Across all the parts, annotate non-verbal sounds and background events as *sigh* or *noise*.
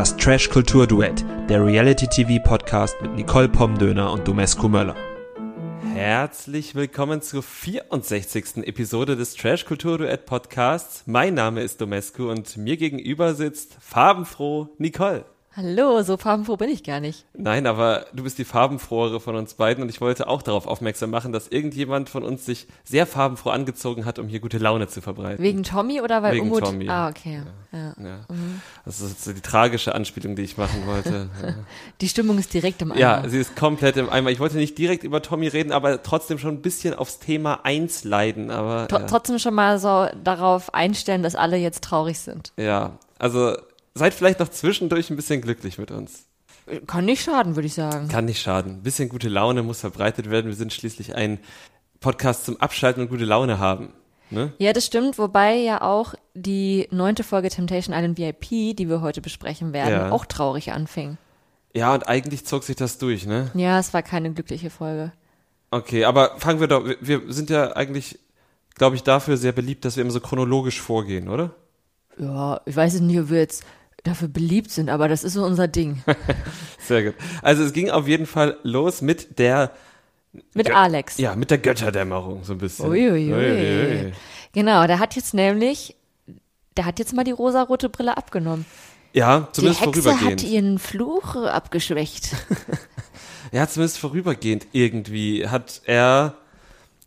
Das Trash Kultur Duett, der Reality TV Podcast mit Nicole Pomdöner und Domescu Möller. Herzlich willkommen zur 64. Episode des Trash Kultur Duett Podcasts. Mein Name ist Domescu und mir gegenüber sitzt farbenfroh Nicole. Hallo, so farbenfroh bin ich gar nicht. Nein, aber du bist die farbenfrohere von uns beiden und ich wollte auch darauf aufmerksam machen, dass irgendjemand von uns sich sehr farbenfroh angezogen hat, um hier gute Laune zu verbreiten. Wegen Tommy oder weil Wegen Umut? Tommy. Ah, okay. Ja. Ja. Das ist so die tragische Anspielung, die ich machen wollte. *laughs* Die Stimmung ist direkt im Eimer. ja, sie ist komplett im Eimer. Ich wollte nicht direkt über Tommy reden, aber trotzdem schon ein bisschen aufs Thema eins leiden. Aber Tr ja. Trotzdem schon mal so darauf einstellen, dass alle jetzt traurig sind. ja, also seid vielleicht noch zwischendurch ein bisschen glücklich mit uns. Kann nicht schaden, würde ich sagen. Kann nicht schaden. Ein bisschen gute Laune muss verbreitet werden. Wir sind schließlich ein Podcast zum Abschalten und gute Laune haben. Ne? Ja, das stimmt, wobei ja auch die neunte Folge Temptation Island VIP, die wir heute besprechen werden, Ja. auch traurig anfing. Ja, und eigentlich zog sich das durch, ne? Ja, es war keine glückliche Folge. Okay, aber fangen wir doch, wir- sind ja eigentlich, glaube ich, dafür sehr beliebt, dass wir immer so chronologisch vorgehen, oder? Ja, ich weiß nicht, ob wir jetzt dafür beliebt sind, aber das ist so unser Ding. *laughs* Sehr gut. Also es ging auf jeden Fall los mit der, Mit Gö- Alex. ja, mit der Götterdämmerung so ein bisschen. Uiuiui. Uiuiui. Genau, der hat jetzt nämlich, der hat jetzt mal die rosarote Brille abgenommen. Ja, Die zumindest Hexe vorübergehend. hat ihren Fluch abgeschwächt. *laughs* Ja, zumindest vorübergehend irgendwie hat er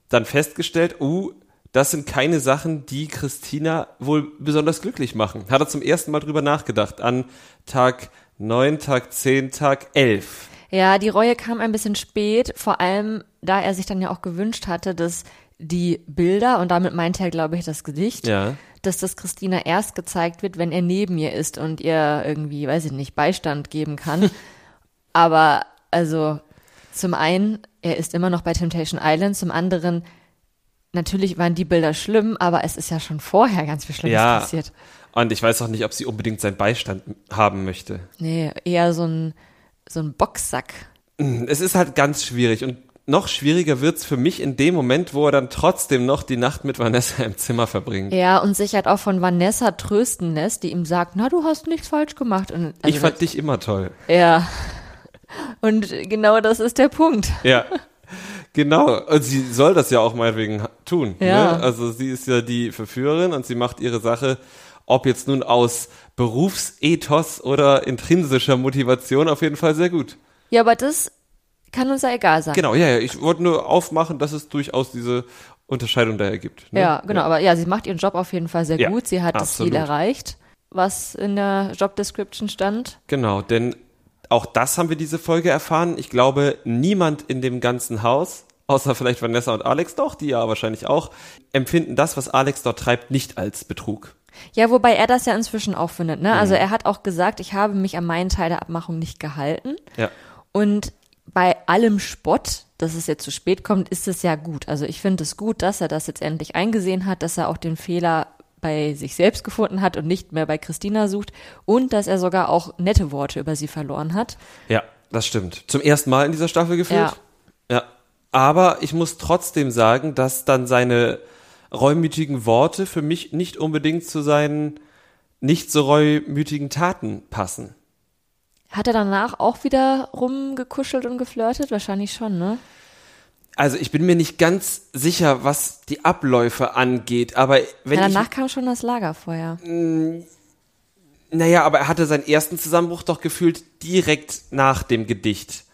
dann festgestellt, uh, das sind keine Sachen, die Christina wohl besonders glücklich machen. Hat er zum ersten Mal drüber nachgedacht an Tag 9, Tag 10, Tag 11. Ja, die Reue kam ein bisschen spät, vor allem da er sich dann ja auch gewünscht hatte, dass die Bilder, und damit meinte er, glaube ich, das Gedicht, Ja. dass das Christina erst gezeigt wird, wenn er neben ihr ist und ihr irgendwie, weiß ich nicht, Beistand geben kann. *laughs* Aber also zum einen, er ist immer noch bei Temptation Island, zum anderen, natürlich waren die Bilder schlimm, aber es ist ja schon vorher ganz viel Schlimmes Ja. passiert. Und ich weiß auch nicht, ob sie unbedingt seinen Beistand haben möchte. Nee, eher so ein, so ein Boxsack. Es ist halt ganz schwierig und noch schwieriger wird's für mich in dem Moment, wo er dann trotzdem noch die Nacht mit Vanessa im Zimmer verbringt. Ja, und sich halt auch von Vanessa trösten lässt, die ihm sagt, na, du hast nichts falsch gemacht. Und, also ich fand dich immer toll. Ja. Und genau das ist der Punkt. Ja. *laughs* Genau, und sie soll das ja auch meinetwegen tun. Ja. Ne? Also sie ist ja die Verführerin und sie macht ihre Sache, ob jetzt nun aus Berufsethos oder intrinsischer Motivation, auf jeden Fall sehr gut. Ja, aber das kann uns ja egal sein. Genau, ja, ja, ich wollte nur aufmachen, dass es durchaus diese Unterscheidung daher gibt. Ne? Ja, genau. Aber ja, sie macht ihren Job auf jeden Fall sehr Ja, gut. Sie hat das Ziel absolut. erreicht, was in der Job Description stand. Genau, denn auch das haben wir diese Folge erfahren. Ich glaube, niemand in dem ganzen Haus, außer vielleicht Vanessa und Alex, doch, die ja wahrscheinlich auch, empfinden das, was Alex dort treibt, nicht als Betrug. Ja, wobei er das ja inzwischen auch findet. Ne? Mhm. Also er hat auch gesagt, ich habe mich an meinen Teil der Abmachung nicht gehalten. Ja. Und bei allem Spott, dass es jetzt zu spät kommt, ist es ja gut. Also ich finde es gut, dass er das jetzt endlich eingesehen hat, dass er auch den Fehler bei sich selbst gefunden hat und nicht mehr bei Christina sucht und dass er sogar auch nette Worte über sie verloren hat. Ja, das stimmt. Zum ersten Mal in dieser Staffel gefühlt. Ja. Ja. Aber ich muss trotzdem sagen, dass dann seine reumütigen Worte für mich nicht unbedingt zu seinen nicht so reumütigen Taten passen. Hat er danach auch wieder rumgekuschelt und geflirtet? Wahrscheinlich schon, ne? Also ich bin mir nicht ganz sicher, was die Abläufe angeht, aber wenn Ja, ich danach kam schon das Lagerfeuer. Naja, aber er hatte seinen ersten Zusammenbruch doch gefühlt direkt nach dem Gedicht.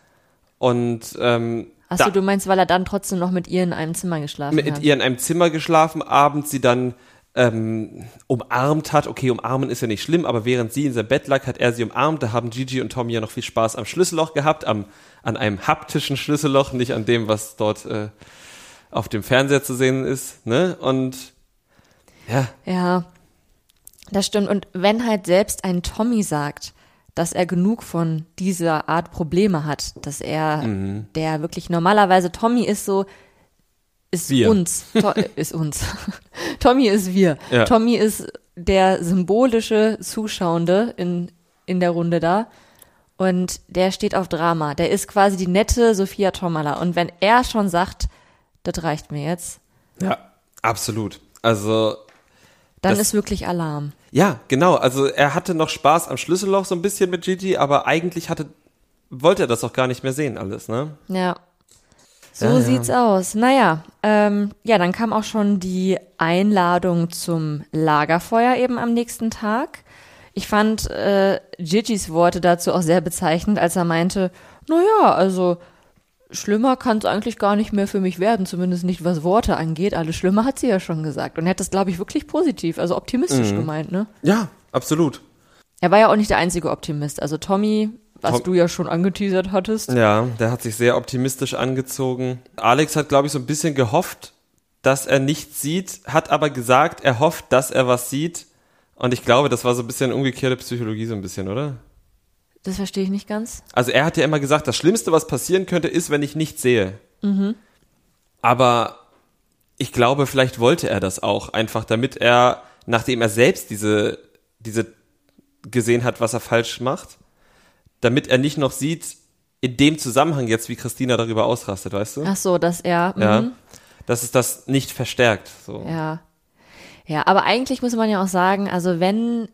Und ähm, Achso, du meinst, weil er dann trotzdem noch mit ihr in einem Zimmer geschlafen mit hat? ihr in einem Zimmer geschlafen, abends sie dann ähm, umarmt hat. Okay, umarmen ist ja nicht schlimm, aber während sie in seinem Bett lag, hat er sie umarmt. Da haben Gigi und Tommy ja noch viel Spaß am Schlüsselloch gehabt, am, an einem haptischen Schlüsselloch, nicht an dem, was dort äh, auf dem Fernseher zu sehen ist. Ne? Und ja, Ja, das stimmt. Und wenn halt selbst ein Tommy sagt, dass er genug von dieser Art Probleme hat, dass er, Mhm. der wirklich normalerweise Tommy ist so, ist Wir. uns, to *laughs* ist uns. *laughs* Tommy ist wir. Ja. Tommy ist der symbolische Zuschauende in, in der Runde da. Und der steht auf Drama. Der ist quasi die nette Sophia Tomala. Und wenn er schon sagt, das reicht mir jetzt, Ja, absolut. Also Dann Das- ist wirklich Alarm. Ja, genau. Also er hatte noch Spaß am Schlüsselloch so ein bisschen mit Gigi, aber eigentlich hatte, wollte er das auch gar nicht mehr sehen alles, ne? Ja. So Ja, ja. sieht's aus. Naja, ähm, ja, dann kam auch schon die Einladung zum Lagerfeuer eben am nächsten Tag. Ich fand äh, Gigis Worte dazu auch sehr bezeichnend, als er meinte, naja, also schlimmer kann es eigentlich gar nicht mehr für mich werden, zumindest nicht was Worte angeht. Alles Schlimme hat sie ja schon gesagt. Und er hat das, glaube ich, wirklich positiv, also optimistisch gemeint, ne? Ja, absolut. Er war ja auch nicht der einzige Optimist. Also Tommy, was Tom- du ja schon angeteasert hattest. Ja, der hat sich sehr optimistisch angezogen. Alex hat, glaube ich, so ein bisschen gehofft, dass er nichts sieht, hat aber gesagt, er hofft, dass er was sieht. Und ich glaube, das war so ein bisschen umgekehrte Psychologie, so ein bisschen, oder? Das verstehe ich nicht ganz. Also er hat ja immer gesagt, das Schlimmste, was passieren könnte, ist, wenn ich nichts sehe. Aber ich glaube, vielleicht wollte er das auch, einfach damit er, nachdem er selbst diese, diese gesehen hat, was er falsch macht, damit er nicht noch sieht, in dem Zusammenhang jetzt, wie Christina darüber ausrastet, weißt du? Ach so, dass er. Ja. mhm. Dass es das nicht verstärkt. So. Ja. Ja, aber eigentlich muss man ja auch sagen, also wenn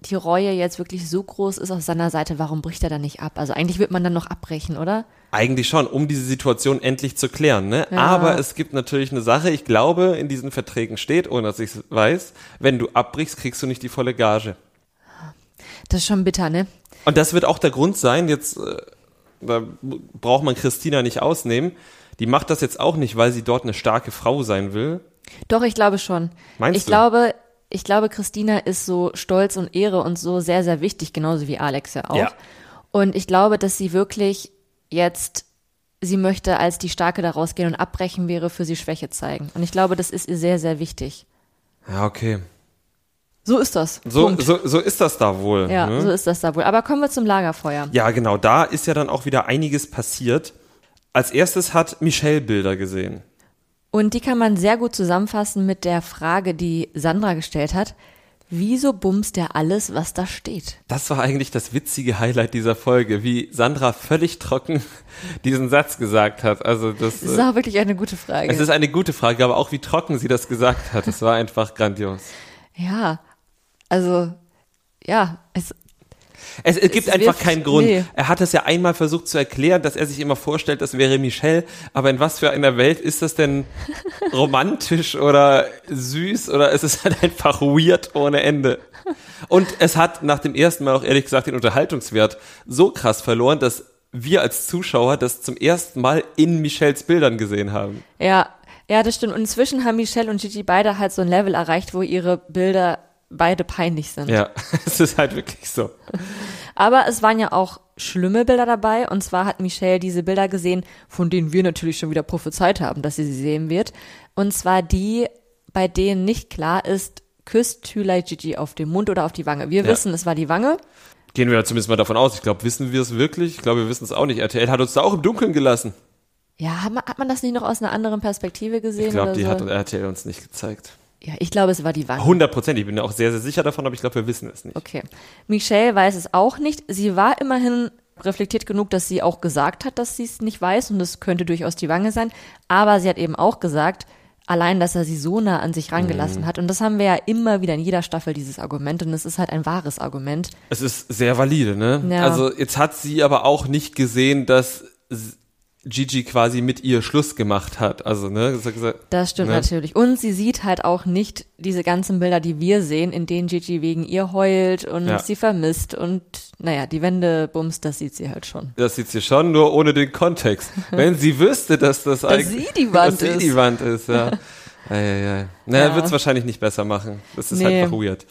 die Reue jetzt wirklich so groß ist auf seiner Seite, warum bricht er dann nicht ab? Also eigentlich wird man dann noch abbrechen, oder? Eigentlich schon, um diese Situation endlich zu klären. Ne? Ja. Aber es gibt natürlich eine Sache, ich glaube, in diesen Verträgen steht, ohne dass ich es weiß, wenn du abbrichst, kriegst du nicht die volle Gage. Das ist schon bitter, ne? Und das wird auch der Grund sein, jetzt äh, da braucht man Christina nicht ausnehmen. Die macht das jetzt auch nicht, weil sie dort eine starke Frau sein will. Doch, ich glaube schon. Meinst ich du? glaube, ich glaube, Christina ist so Stolz und Ehre und so sehr, sehr wichtig, genauso wie Alex ja auch. Ja. Und ich glaube, dass sie wirklich jetzt, sie möchte als die Starke da rausgehen und abbrechen wäre für sie Schwäche zeigen. Und ich glaube, das ist ihr sehr, sehr wichtig. Ja, okay. So ist das. So, Punkt. so, so ist das da wohl. Ja, ne? so ist das da wohl. Aber kommen wir zum Lagerfeuer. Ja, genau, da ist ja dann auch wieder einiges passiert. Als erstes hat Michelle Bilder gesehen. Und die kann man sehr gut zusammenfassen mit der Frage, die Sandra gestellt hat. Wieso bumst der alles, was da steht? Das war eigentlich das witzige Highlight dieser Folge, wie Sandra völlig trocken *laughs* diesen Satz gesagt hat. Also das, Das ist auch wirklich eine gute Frage. es ist eine gute Frage, aber auch wie trocken sie das gesagt hat. Das war einfach grandios. ja, also, ja, es, Es, es gibt Es einfach wirft- keinen Grund. nee. Er hat es ja einmal versucht zu erklären, dass er sich immer vorstellt, das wäre Michelle. Aber in was für einer Welt ist das denn *laughs* romantisch oder süß oder ist es halt einfach weird ohne Ende? Und es hat nach dem ersten Mal auch ehrlich gesagt den Unterhaltungswert so krass verloren, dass wir als Zuschauer das zum ersten Mal in Michelles Bildern gesehen haben. ja, ja, das stimmt. Und inzwischen haben Michelle und Gigi beide halt so ein Level erreicht, wo ihre Bilder beide peinlich sind. Ja, *laughs* es ist halt wirklich so. Aber es waren ja auch schlimme Bilder dabei. Und zwar hat Michelle diese Bilder gesehen, von denen wir natürlich schon wieder prophezeit haben, dass sie sie sehen wird. Und zwar die, bei denen nicht klar ist, küsst Thülei Gigi auf den Mund oder auf die Wange. Wir Ja. wissen, es war die Wange. Gehen wir zumindest mal davon aus. Ich glaube, wissen wir es wirklich? Ich glaube, wir wissen es auch nicht. RTL hat uns da auch im Dunkeln gelassen. Ja, hat man, hat man das nicht noch aus einer anderen Perspektive gesehen? Ich glaube, die so? hat RTL uns nicht gezeigt. Ja, ich glaube, es war die Wange. 100 Prozent. Ich bin mir auch sehr, sehr sicher davon, aber ich glaube, wir wissen es nicht. Okay. Michelle weiß es auch nicht. Sie war immerhin reflektiert genug, dass sie auch gesagt hat, dass sie es nicht weiß und es könnte durchaus die Wange sein. Aber sie hat eben auch gesagt, allein, dass er sie so nah an sich rangelassen hat. Und das haben wir ja immer wieder in jeder Staffel, dieses Argument. Und es ist halt ein wahres Argument. Es ist sehr valide, ne? Ja. Also jetzt hat sie aber auch nicht gesehen, dass Gigi quasi mit ihr Schluss gemacht hat. Also, ne? Das stimmt ne? natürlich. Und sie sieht halt auch nicht diese ganzen Bilder, die wir sehen, in denen Gigi wegen ihr heult und Ja. sie vermisst. Und naja, die Wände bumst, das sieht sie halt schon. Das sieht sie schon, nur ohne den Kontext. Wenn sie wüsste, dass das eigentlich sie die Wand dass sie ist. die Wand ist, ja. *laughs* Eieiei. Naja, Ja. wird es wahrscheinlich nicht besser machen. Das ist Nee. einfach weird.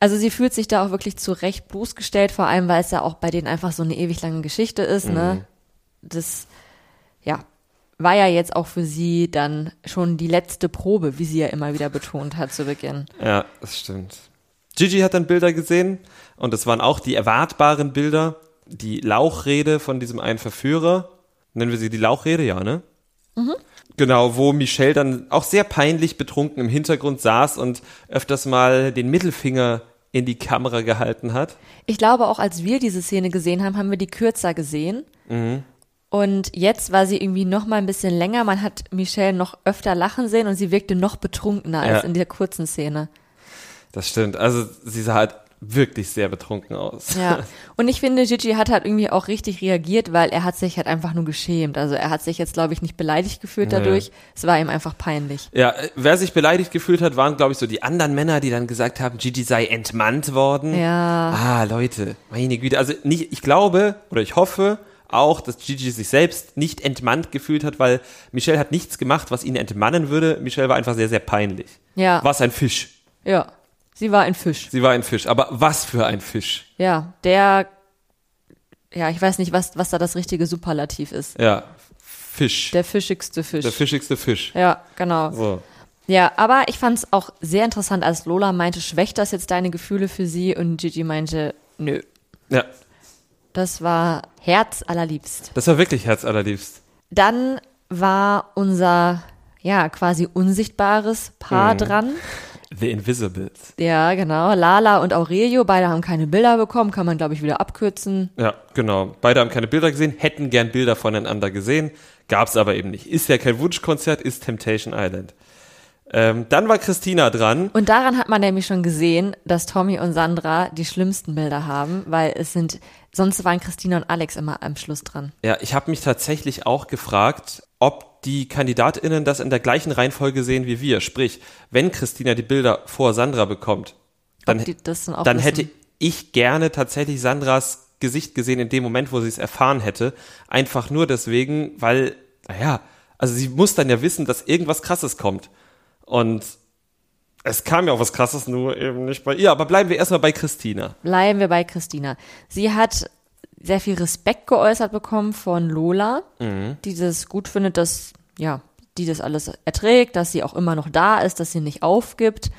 Also sie fühlt sich da auch wirklich zu Recht bloßgestellt, vor allem weil es ja auch bei denen einfach so eine ewig lange Geschichte ist, Mhm. ne? Das, ja, war ja jetzt auch für sie dann schon die letzte Probe, wie sie ja immer wieder betont hat zu Beginn. Ja, das stimmt. Gigi hat dann Bilder gesehen und es waren auch die erwartbaren Bilder. Die Lauchrede von diesem einen Verführer. Nennen wir sie die Lauchrede, ja, ne? Genau, wo Michelle dann auch sehr peinlich betrunken im Hintergrund saß und öfters mal den Mittelfinger in die Kamera gehalten hat. Ich glaube, auch als wir diese Szene gesehen haben, haben wir die kürzer gesehen. Mhm. Und jetzt war sie irgendwie noch mal ein bisschen länger. Man hat Michelle noch öfter lachen sehen und sie wirkte noch betrunkener Ja. als in der kurzen Szene. Das stimmt. Also sie sah halt wirklich sehr betrunken aus. Ja. *laughs* Und ich finde, Gigi hat halt irgendwie auch richtig reagiert, weil er hat sich halt einfach nur geschämt. Also er hat sich jetzt, glaube ich, nicht beleidigt gefühlt dadurch. Nee. Es war ihm einfach peinlich. Ja, wer sich beleidigt gefühlt hat, waren, glaube ich, so die anderen Männer, die dann gesagt haben, Gigi sei entmannt worden. Ja. Ah, Leute, meine Güte. Also nicht, ich glaube oder ich hoffe, auch, dass Gigi sich selbst nicht entmannt gefühlt hat, weil Michelle hat nichts gemacht, was ihn entmannen würde. Michelle war einfach sehr, sehr peinlich. Ja. Was ein Fisch. Ja. Sie war ein Fisch. Sie war ein Fisch. Aber was für ein Fisch? Ja, der, ja, ich weiß nicht, was, was da das richtige Superlativ ist. Ja, Fisch. Der fischigste Fisch. Der fischigste Fisch. Ja, genau. So. Ja, aber ich fand es auch sehr interessant, als Lola meinte, schwächt das jetzt deine Gefühle für sie? Und Gigi meinte, nö. Ja. Das war Herz allerliebst. Das war wirklich Herz allerliebst. Dann war unser, ja, quasi unsichtbares Paar mhm. dran. The Invisibles. Ja, genau. Lala und Aurelio, beide haben keine Bilder bekommen, kann man, glaube ich, wieder abkürzen. Ja, genau. Beide haben keine Bilder gesehen, hätten gern Bilder voneinander gesehen, gab es aber eben nicht. Ist ja kein Wunschkonzert, ist Temptation Island. Ähm, dann war Christina dran. Und daran hat man nämlich schon gesehen, dass Tommy und Sandra die schlimmsten Bilder haben, weil es sind, sonst waren Christina und Alex immer am Schluss dran. Ja, ich habe mich tatsächlich auch gefragt, ob die KandidatInnen das in der gleichen Reihenfolge sehen wie wir. Sprich, wenn Christina die Bilder vor Sandra bekommt, dann, dann, dann hätte ich gerne tatsächlich Sandras Gesicht gesehen in dem Moment, wo sie es erfahren hätte. Einfach nur deswegen, weil, naja, also sie muss dann ja wissen, dass irgendwas Krasses kommt. Und es kam ja auch was Krasses, nur eben nicht bei ihr. Aber bleiben wir erstmal bei Christina. Bleiben wir bei Christina. Sie hat sehr viel Respekt geäußert bekommen von Lola, mhm. die das gut findet, dass, ja, die das alles erträgt, dass sie auch immer noch da ist, dass sie nicht aufgibt.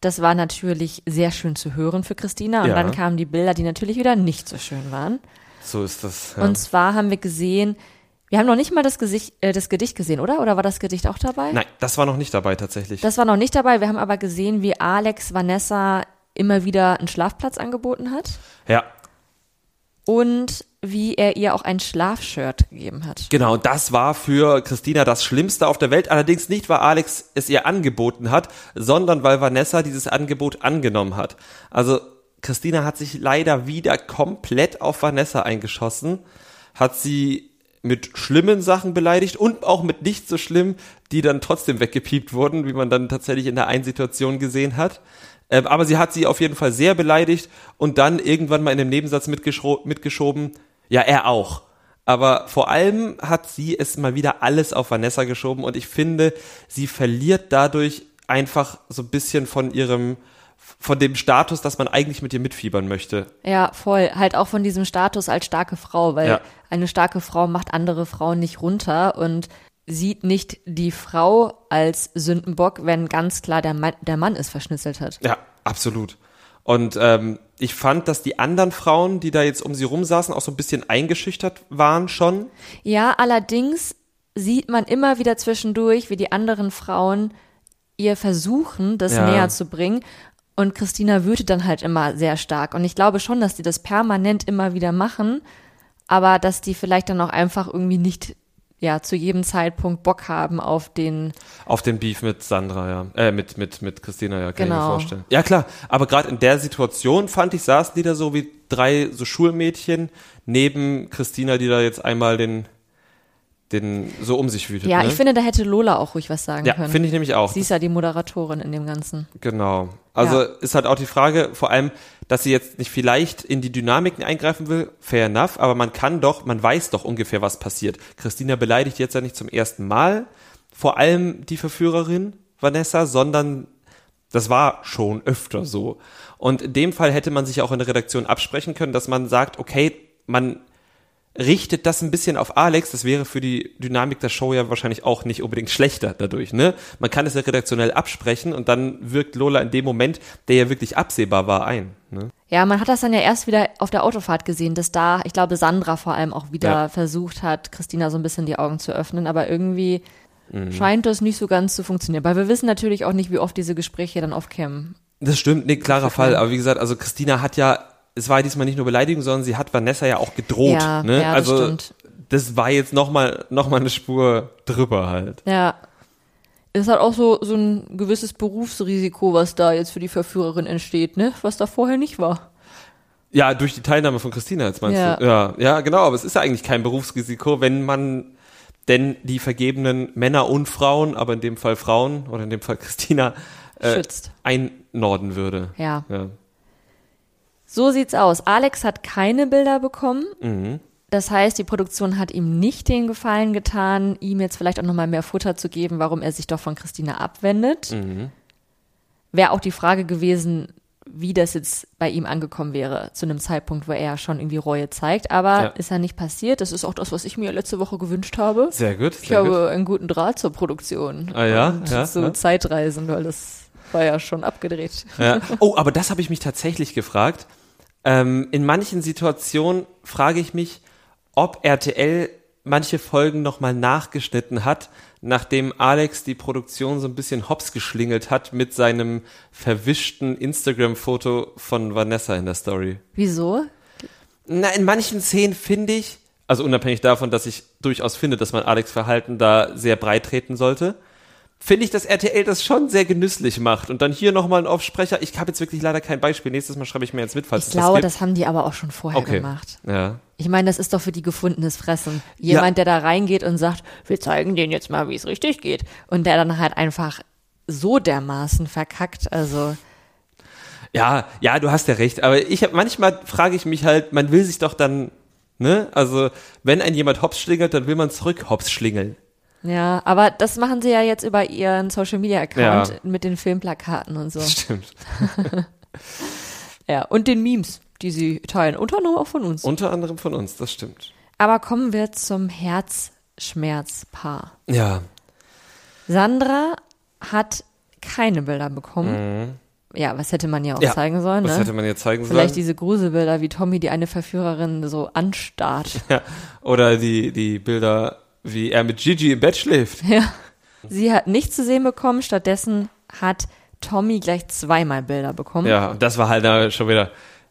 Das war natürlich sehr schön zu hören für Christina. Und ja. dann kamen die Bilder, die natürlich wieder nicht so schön waren. So ist das. Ja. Und zwar haben wir gesehen, wir haben noch nicht mal das, Gesicht, äh, das Gedicht gesehen, oder? Oder war das Gedicht auch dabei? Nein, das war noch nicht dabei tatsächlich. Das war noch nicht dabei. Wir haben aber gesehen, wie Alex Vanessa immer wieder einen Schlafplatz angeboten hat. Ja. Und wie er ihr auch ein Schlafshirt gegeben hat. Genau, das war für Christina das Schlimmste auf der Welt. Allerdings nicht, weil Alex es ihr angeboten hat, sondern weil Vanessa dieses Angebot angenommen hat. Also Christina hat sich leider wieder komplett auf Vanessa eingeschossen, hat sie mit schlimmen Sachen beleidigt und auch mit nicht so schlimm, die dann trotzdem weggepiept wurden, wie man dann tatsächlich in der einen Situation gesehen hat. Ähm, aber sie hat sie auf jeden Fall sehr beleidigt und dann irgendwann mal in dem Nebensatz mitgeschoben, ja, er auch. Aber vor allem hat sie es mal wieder alles auf Vanessa geschoben und ich finde, sie verliert dadurch einfach so ein bisschen von ihrem von dem Status, dass man eigentlich mit ihr mitfiebern möchte. Ja, voll. Halt auch von diesem Status als starke Frau, weil ja. eine starke Frau macht andere Frauen nicht runter und sieht nicht die Frau als Sündenbock, wenn ganz klar der Mann, der Mann es verschnitzelt hat. Ja, absolut. Und ähm, ich fand, dass die anderen Frauen, die da jetzt um sie rumsaßen, auch so ein bisschen eingeschüchtert waren schon. Ja, allerdings sieht man immer wieder zwischendurch, wie die anderen Frauen ihr versuchen, das ja. näher zu bringen. Und Christina wütet dann halt immer sehr stark. Und ich glaube schon, dass die das permanent immer wieder machen, aber dass die vielleicht dann auch einfach irgendwie nicht ja zu jedem Zeitpunkt Bock haben auf den auf den Beef mit Sandra ja äh, mit mit mit Christina ja kann genau. ich mir genau. vorstellen ja klar aber gerade in der Situation fand ich saßen die da so wie drei so Schulmädchen neben Christina die da jetzt einmal den den so um sich wütet. Ja, ne? ich finde, da hätte Lola auch ruhig was sagen ja, können. Ja, finde ich nämlich auch. Sie ist ja die Moderatorin in dem Ganzen. Genau. Also ja. ist halt auch die Frage, vor allem, dass sie jetzt nicht vielleicht in die Dynamiken eingreifen will, fair enough, aber man kann doch, man weiß doch ungefähr, was passiert. Christina beleidigt jetzt ja nicht zum ersten Mal, vor allem die Verführerin Vanessa, sondern das war schon öfter so. Und in dem Fall hätte man sich auch in der Redaktion absprechen können, dass man sagt, okay, man richtet das ein bisschen auf Alex. Das wäre für die Dynamik der Show ja wahrscheinlich auch nicht unbedingt schlechter dadurch. Ne? Man kann es ja redaktionell absprechen und dann wirkt Lola in dem Moment, der ja wirklich absehbar war, ein. Ne? Ja, man hat das dann ja erst wieder auf der Autofahrt gesehen, dass da, ich glaube, Sandra vor allem auch wieder ja. versucht hat, Christina so ein bisschen die Augen zu öffnen, aber irgendwie mhm. scheint das nicht so ganz zu funktionieren. Weil wir wissen natürlich auch nicht, wie oft diese Gespräche dann aufkämen. Das stimmt, nee, klarer Fall. Aber wie gesagt, also Christina hat ja es war diesmal nicht nur Beleidigung, sondern sie hat Vanessa ja auch gedroht. Ja, ne? ja, also das, stimmt. das war jetzt nochmal noch mal eine Spur drüber halt. Ja. ist halt auch so, so ein gewisses Berufsrisiko, was da jetzt für die Verführerin entsteht, ne? Was da vorher nicht war. Ja, durch die Teilnahme von Christina jetzt meinst Ja. du? Ja, ja, genau, aber es ist ja eigentlich kein Berufsrisiko, wenn man denn die vergebenen Männer und Frauen, aber in dem Fall Frauen oder in dem Fall Christina äh, Schützt. einnorden würde. Ja. Ja. So sieht's aus. Alex hat keine Bilder bekommen. Mhm. Das heißt, die Produktion hat ihm nicht den Gefallen getan, ihm jetzt vielleicht auch nochmal mehr Futter zu geben, warum er sich doch von Christina abwendet. Mhm. Wäre auch die Frage gewesen, wie das jetzt bei ihm angekommen wäre, zu einem Zeitpunkt, wo er schon irgendwie Reue zeigt. Aber Ja. ist ja nicht passiert. Das ist auch das, was ich mir letzte Woche gewünscht habe. Sehr gut. Ich Sehr gut. habe einen guten Draht zur Produktion. Ah ja, Und ja, so ja. Zeitreisen, weil das war ja schon abgedreht. Ja. *laughs* Oh, aber das habe ich mich tatsächlich gefragt. Ähm, in manchen Situationen frage ich mich, ob RTL manche Folgen nochmal nachgeschnitten hat, nachdem Alex die Produktion so ein bisschen hops geschlingelt hat mit seinem verwischten Instagram-Foto von Vanessa in der Story. Wieso? Na, in manchen Szenen finde ich, also unabhängig davon, dass ich durchaus finde, dass man Alex Verhalten da sehr breit treten sollte, finde ich, dass RTL das schon sehr genüsslich macht. Und dann hier nochmal ein Aufsprecher. Ich habe jetzt wirklich leider kein Beispiel. Nächstes Mal schreibe ich mir jetzt mit, falls Ich es glaube, das das haben die aber auch schon vorher. Okay. gemacht. Ja. Ich meine, das ist doch für die gefundenes Fressen. Jemand, der da reingeht und sagt, wir zeigen denen jetzt mal, wie es richtig geht. Und der dann halt einfach so dermaßen verkackt. Also, Ja, ja, du hast ja recht. Aber ich hab, manchmal frage ich mich halt, man will sich doch dann, ne? Also, wenn ein jemand hops schlingelt, dann will man zurück hops schlingeln. Ja, aber das machen sie ja jetzt über ihren Social Media Account Ja. mit den Filmplakaten und so. *laughs* Stimmt. *laughs* Ja, und den Memes, die sie teilen. Unter anderem auch von uns. Unter anderem von uns, das stimmt. Aber kommen wir zum Herzschmerzpaar. Ja. Sandra hat keine Bilder bekommen. Ja, was hätte man ja auch Mhm. Ja, zeigen sollen, Was ne? hätte man jetzt zeigen Vielleicht sollen? diese Gruselbilder, wie Tommy die eine Verführerin so anstarrt. *laughs* Ja. Oder die, die Bilder, wie er mit Gigi im Bett schläft. *laughs* Ja. Sie hat nichts zu sehen bekommen, stattdessen hat Tommy gleich zweimal Bilder bekommen. Ja, und das war halt da schon wieder.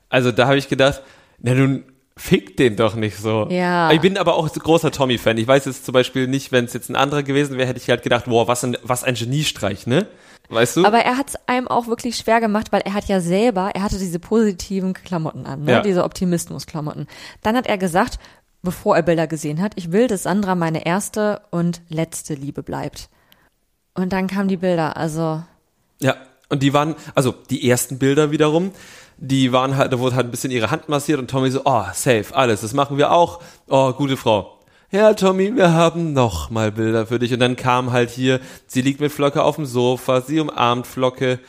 Also da habe ich gedacht, na nun fick den doch nicht so. Ja. Ich bin aber auch großer Tommy-Fan. Ich weiß jetzt zum Beispiel nicht, wenn es jetzt ein anderer gewesen wäre, hätte ich halt gedacht, boah, was ein, was ein Geniestreich, ne? Weißt du? Aber er hat es einem auch wirklich schwer gemacht, weil er hat ja selber, er hatte diese positiven Klamotten an, ne? Ja. diese Optimismus-Klamotten. Dann hat er gesagt, bevor er Bilder gesehen hat, ich will, dass Sandra meine erste und letzte Liebe bleibt. Und dann kamen die Bilder, also Ja, und die waren, also die ersten Bilder wiederum, die waren halt, da wurde halt ein bisschen ihre Hand massiert und Tommy so, oh, safe, alles, das machen wir auch. Oh, gute Frau. Ja, Tommy, wir haben noch mal Bilder für dich. Und dann kam halt hier, sie liegt mit Flocke auf dem Sofa, sie umarmt Flocke.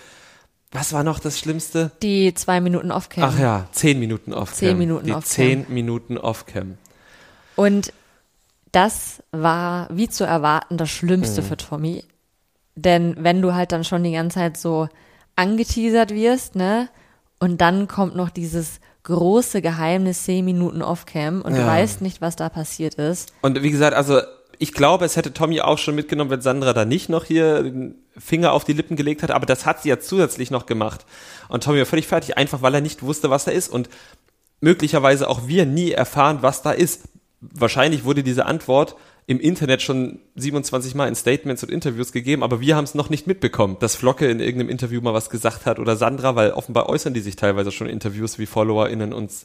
Was war noch das Schlimmste? die zwei Minuten Off-Cam. Ach ja, zehn Minuten Off-Cam. Zehn Minuten Die Off-Cam. zehn Minuten Off-Cam. Und das war, wie zu erwarten, das Schlimmste für Tommy. Denn wenn du halt dann schon die ganze Zeit so angeteasert wirst, ne, und dann kommt noch dieses große Geheimnis 10 Minuten Off-Cam und du Ja. weißt nicht, was da passiert ist. Und wie gesagt, also ich glaube, es hätte Tommy auch schon mitgenommen, wenn Sandra da nicht noch hier den Finger auf die Lippen gelegt hat, aber das hat sie ja zusätzlich noch gemacht. Und Tommy war völlig fertig, einfach weil er nicht wusste, was da ist und möglicherweise auch wir nie erfahren, was da ist. Wahrscheinlich wurde diese Antwort im Internet schon 27 Mal in Statements und Interviews gegeben, aber wir haben es noch nicht mitbekommen, dass Flocke in irgendeinem Interview mal was gesagt hat oder Sandra, weil offenbar äußern die sich teilweise schon in Interviews, wie FollowerInnen uns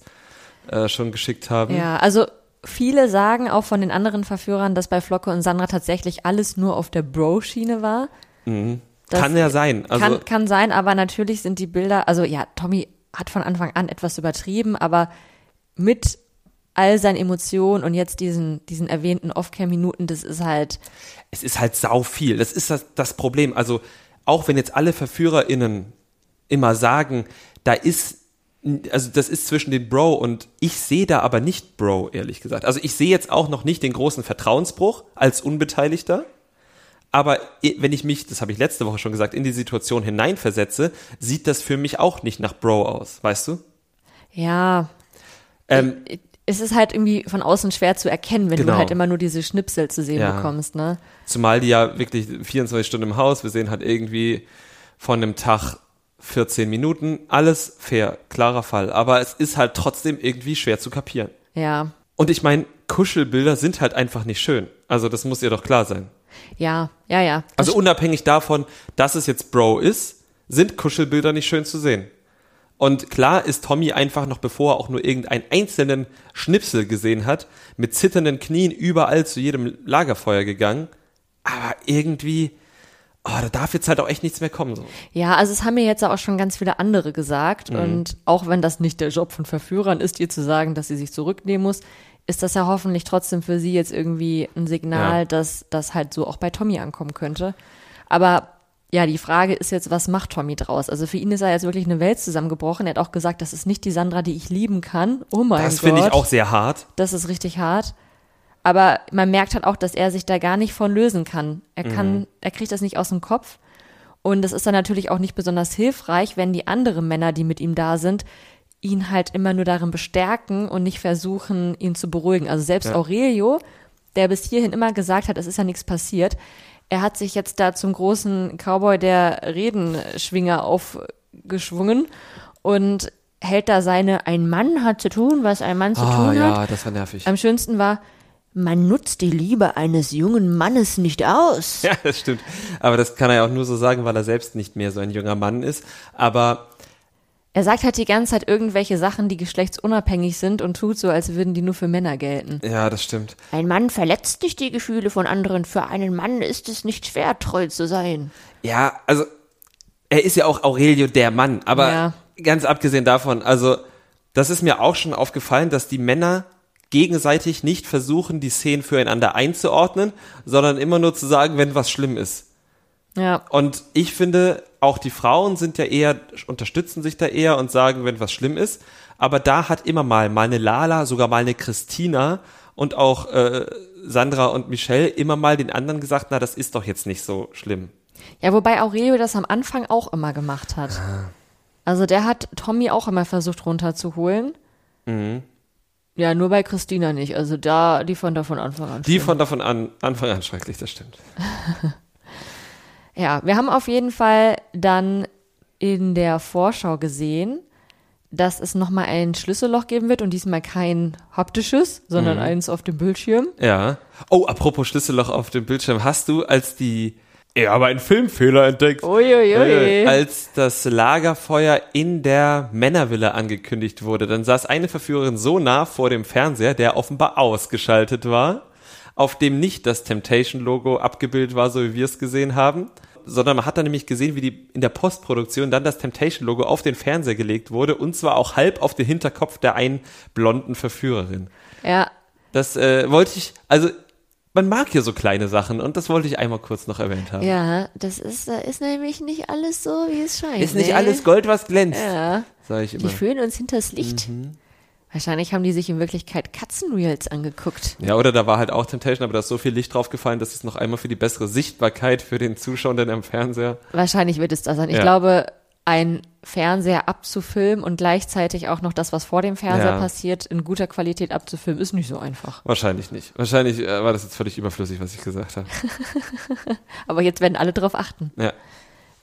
äh, schon geschickt haben. Ja, also viele sagen auch von den anderen Verführern, dass bei Flocke und Sandra tatsächlich alles nur auf der Bro-Schiene war. Das Kann ja sein. Also, kann, kann sein, aber natürlich sind die Bilder, also ja, Tommy hat von Anfang an etwas übertrieben, aber mit all seinen Emotionen und jetzt diesen, diesen erwähnten Off-Cam-Minuten, das ist halt, es ist halt sau viel. Das ist das, das Problem. Also, auch wenn jetzt alle VerführerInnen immer sagen, da ist, also das ist zwischen den Bro und ich sehe da aber nicht Bro, ehrlich gesagt. Also ich sehe jetzt auch noch nicht den großen Vertrauensbruch als Unbeteiligter. Aber wenn ich mich, das habe ich letzte Woche schon gesagt, in die Situation hineinversetze, sieht das für mich auch nicht nach Bro aus, weißt du? ja, Ähm, es ist halt irgendwie von außen schwer zu erkennen, wenn Genau. du halt immer nur diese Schnipsel zu sehen Ja. bekommst, ne? Zumal die ja wirklich 24 Stunden im Haus, wir sehen halt irgendwie von einem Tag 14 Minuten, alles fair, klarer Fall. Aber es ist halt trotzdem irgendwie schwer zu kapieren. Ja. Und ich meine, Kuschelbilder sind halt einfach nicht schön. Also das muss ihr doch klar sein. Ja, ja, ja. Also unabhängig davon, dass es jetzt Bro ist, sind Kuschelbilder nicht schön zu sehen. Und klar ist Tommy einfach noch bevor er auch nur irgendeinen einzelnen Schnipsel gesehen hat, mit zitternden Knien überall zu jedem Lagerfeuer gegangen. Aber irgendwie, oh, da darf jetzt halt auch echt nichts mehr kommen. So. Ja, also es haben mir jetzt auch schon ganz viele andere gesagt. Mhm. Und auch wenn das nicht der Job von Verführern ist, ihr zu sagen, dass sie sich zurücknehmen muss, ist das ja hoffentlich trotzdem für sie jetzt irgendwie ein Signal, Ja. dass das halt so auch bei Tommy ankommen könnte. Aber ja, die Frage ist jetzt, was macht Tommy draus? Also für ihn ist er jetzt wirklich eine Welt zusammengebrochen. Er hat auch gesagt, das ist nicht die Sandra, die ich lieben kann. Oh mein Das Gott. finde ich auch sehr hart. Das ist richtig hart. Aber man merkt halt auch, dass er sich da gar nicht von lösen kann. Er kann, er kriegt das nicht aus dem Kopf. Und es ist dann natürlich auch nicht besonders hilfreich, wenn die anderen Männer, die mit ihm da sind, ihn halt immer nur darin bestärken und nicht versuchen, ihn zu beruhigen. Also selbst Ja. Aurelio, der bis hierhin immer gesagt hat, es ist ja nichts passiert, er hat sich jetzt da zum großen Cowboy der Redenschwinger aufgeschwungen und hält da seine Ein Mann hat zu tun, was ein Mann zu Ah, tun hat. ja, das war nervig. Am schönsten war, man nutzt die Liebe eines jungen Mannes nicht aus. *laughs* Ja, das stimmt. Aber das kann er ja auch nur so sagen, weil er selbst nicht mehr so ein junger Mann ist. Aber Er sagt halt die ganze Zeit irgendwelche Sachen, die geschlechtsunabhängig sind und tut so, als würden die nur für Männer gelten. ja, das stimmt. Ein Mann verletzt nicht die Gefühle von anderen. Für einen Mann ist es nicht schwer, treu zu sein. Ja, also er ist ja auch Aurelio der Mann, aber Ja. ganz abgesehen davon, also das ist mir auch schon aufgefallen, dass die Männer gegenseitig nicht versuchen, die Szenen füreinander einzuordnen, sondern immer nur zu sagen, wenn was schlimm ist. Ja, Und ich finde, auch die Frauen sind ja eher, unterstützen sich da eher und sagen, wenn was schlimm ist. Aber da hat immer mal, mal eine Lala, sogar mal eine Christina und auch äh, Sandra und Michelle immer mal den anderen gesagt, na, das ist doch jetzt nicht so schlimm. Ja, wobei Aurelio das am Anfang auch immer gemacht hat. Also der hat Tommy auch immer versucht runterzuholen. Ja, nur bei Christina nicht. Also da, die von da von Anfang an. Die schlimm. von davon an, Anfang an schrecklich, das stimmt. *laughs* Ja, wir haben auf jeden Fall dann in der Vorschau gesehen, dass es nochmal ein Schlüsselloch geben wird und diesmal kein haptisches, sondern eins auf dem Bildschirm. Ja. Oh, apropos Schlüsselloch auf dem Bildschirm, hast du, als die, ich habe einen Filmfehler entdeckt. Uiuiui. Äh, als das Lagerfeuer in der Männervilla angekündigt wurde, dann saß eine Verführerin so nah vor dem Fernseher, der offenbar ausgeschaltet war, auf dem nicht das Temptation-Logo abgebildet war, so wie wir es gesehen haben, sondern man hat dann nämlich gesehen, wie die in der Postproduktion dann das Temptation-Logo auf den Fernseher gelegt wurde und zwar auch halb auf den Hinterkopf der einen blonden Verführerin. Ja, Das äh, wollte ich, also man mag hier so kleine Sachen und das wollte ich einmal kurz noch erwähnt haben. ja, das ist, ist nämlich nicht alles so, wie es scheint. Ist nicht ne? alles Gold, was glänzt, Ja, sage ich die immer. führen uns hinters Licht. Wahrscheinlich haben die sich in Wirklichkeit Katzenreels angeguckt. Ja, oder da war halt auch Temptation, aber da ist so viel Licht drauf gefallen, dass es noch einmal für die bessere Sichtbarkeit für den Zuschauenden am Fernseher. Wahrscheinlich wird es das sein. Ich Ja. glaube, ein Fernseher abzufilmen und gleichzeitig auch noch das, was vor dem Fernseher Ja. passiert, in guter Qualität abzufilmen, ist nicht so einfach. Wahrscheinlich nicht. Wahrscheinlich äh, war das jetzt völlig überflüssig, was ich gesagt habe. *laughs* Aber jetzt werden alle drauf achten. Ja.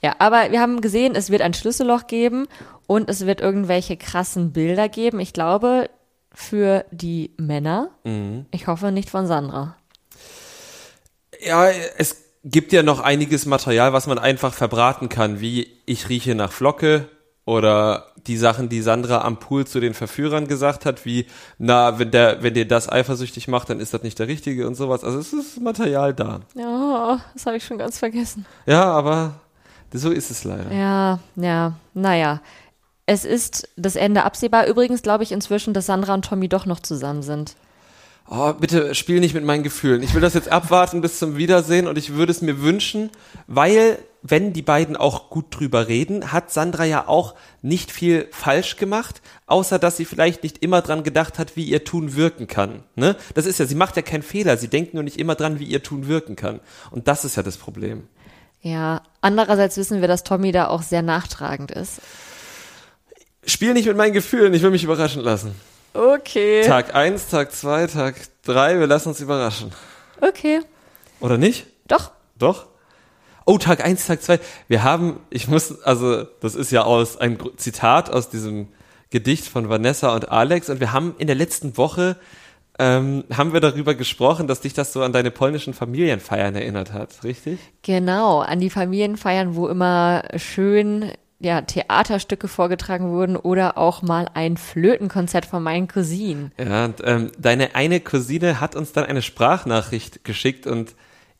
Ja, aber wir haben gesehen, es wird ein Schlüsselloch geben und es wird irgendwelche krassen Bilder geben. Ich glaube, für die Männer. Mhm. Ich hoffe nicht von Sandra. ja, es gibt ja noch einiges Material, was man einfach verbraten kann, wie ich rieche nach Flocke oder die Sachen, die Sandra am Pool zu den Verführern gesagt hat, wie, na, wenn der, wenn dir das eifersüchtig macht, dann ist das nicht der Richtige und sowas. Also es ist Material da. Ja, das habe ich schon ganz vergessen. Ja, aber so ist es leider. Ja, ja, naja. Es ist das Ende absehbar. Übrigens glaube ich inzwischen, dass Sandra und Tommy doch noch zusammen sind. Oh, bitte spiel nicht mit meinen Gefühlen. Ich will das jetzt abwarten bis zum Wiedersehen und ich würde es mir wünschen, weil, wenn die beiden auch gut drüber reden, hat Sandra ja auch nicht viel falsch gemacht, außer dass sie vielleicht nicht immer dran gedacht hat, wie ihr Tun wirken kann. Ne? Das ist ja, sie macht ja keinen Fehler, sie denkt nur nicht immer dran, wie ihr Tun wirken kann. Und das ist ja das Problem. Ja, andererseits wissen wir, dass Tommy da auch sehr nachtragend ist. Spiel nicht mit meinen Gefühlen, ich will mich überraschen lassen. Okay. Tag eins, Tag zwei, Tag drei, wir lassen uns überraschen. Okay. Oder nicht? Doch. Doch? Oh, Tag 1, Tag 2. Wir haben, ich muss, also, das ist ja aus ein Zitat aus diesem Gedicht von Vanessa und Alex und wir haben in der letzten Woche ähm, haben wir darüber gesprochen, dass dich das so an deine polnischen Familienfeiern erinnert hat, richtig? Genau, an die Familienfeiern, wo immer schön ja, Theaterstücke vorgetragen wurden oder auch mal ein Flötenkonzert von meinen Cousinen. Ja, und ähm, deine eine Cousine hat uns dann eine Sprachnachricht geschickt und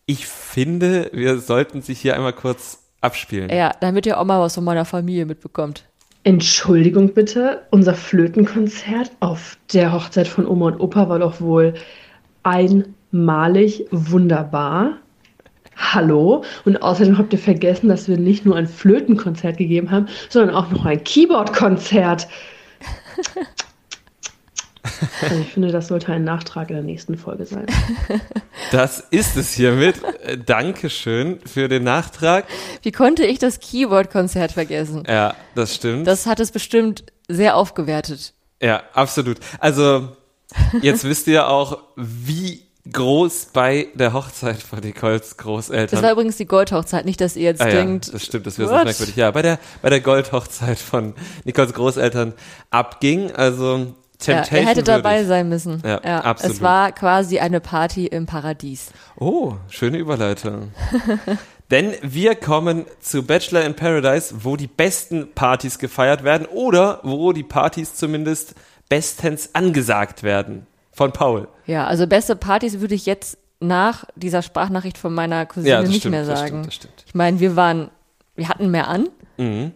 ich finde, wir sollten sich hier einmal kurz abspielen. Ja, damit ihr auch mal was von meiner Familie mitbekommt. Entschuldigung bitte, unser Flötenkonzert auf der Hochzeit von Oma und Opa war doch wohl einmalig wunderbar. Hallo? Und außerdem habt ihr vergessen, dass wir nicht nur ein Flötenkonzert gegeben haben, sondern auch noch ein Keyboardkonzert. Also ich finde, das sollte ein Nachtrag in der nächsten Folge sein. *laughs* Das ist es hiermit. Äh, Dankeschön für den Nachtrag. Wie konnte ich das Keyboard-Konzert vergessen? Ja, das stimmt. Das hat es bestimmt sehr aufgewertet. ja, absolut. Also, jetzt wisst ihr auch, wie groß bei der Hochzeit von Nicoles Großeltern. Das war übrigens die Goldhochzeit, nicht, dass ihr jetzt Ah ja, denkt, das stimmt, das wäre so merkwürdig. Ja, bei der, bei der Goldhochzeit von Nicoles Großeltern abging. Also ja, Temptation er hätte dabei würdig. sein müssen. Ja, absolut. Es war quasi eine Party im Paradies. Oh, schöne Überleitung. *laughs* Denn wir kommen zu Bachelor in Paradise, wo die besten Partys gefeiert werden oder wo die Partys zumindest bestens angesagt werden. Von Paul. Ja, also beste Partys würde ich jetzt nach dieser Sprachnachricht von meiner Cousine Ja, das nicht stimmt, mehr das sagen. stimmt, das stimmt. Ich meine, wir waren, wir hatten mehr an, Mhm.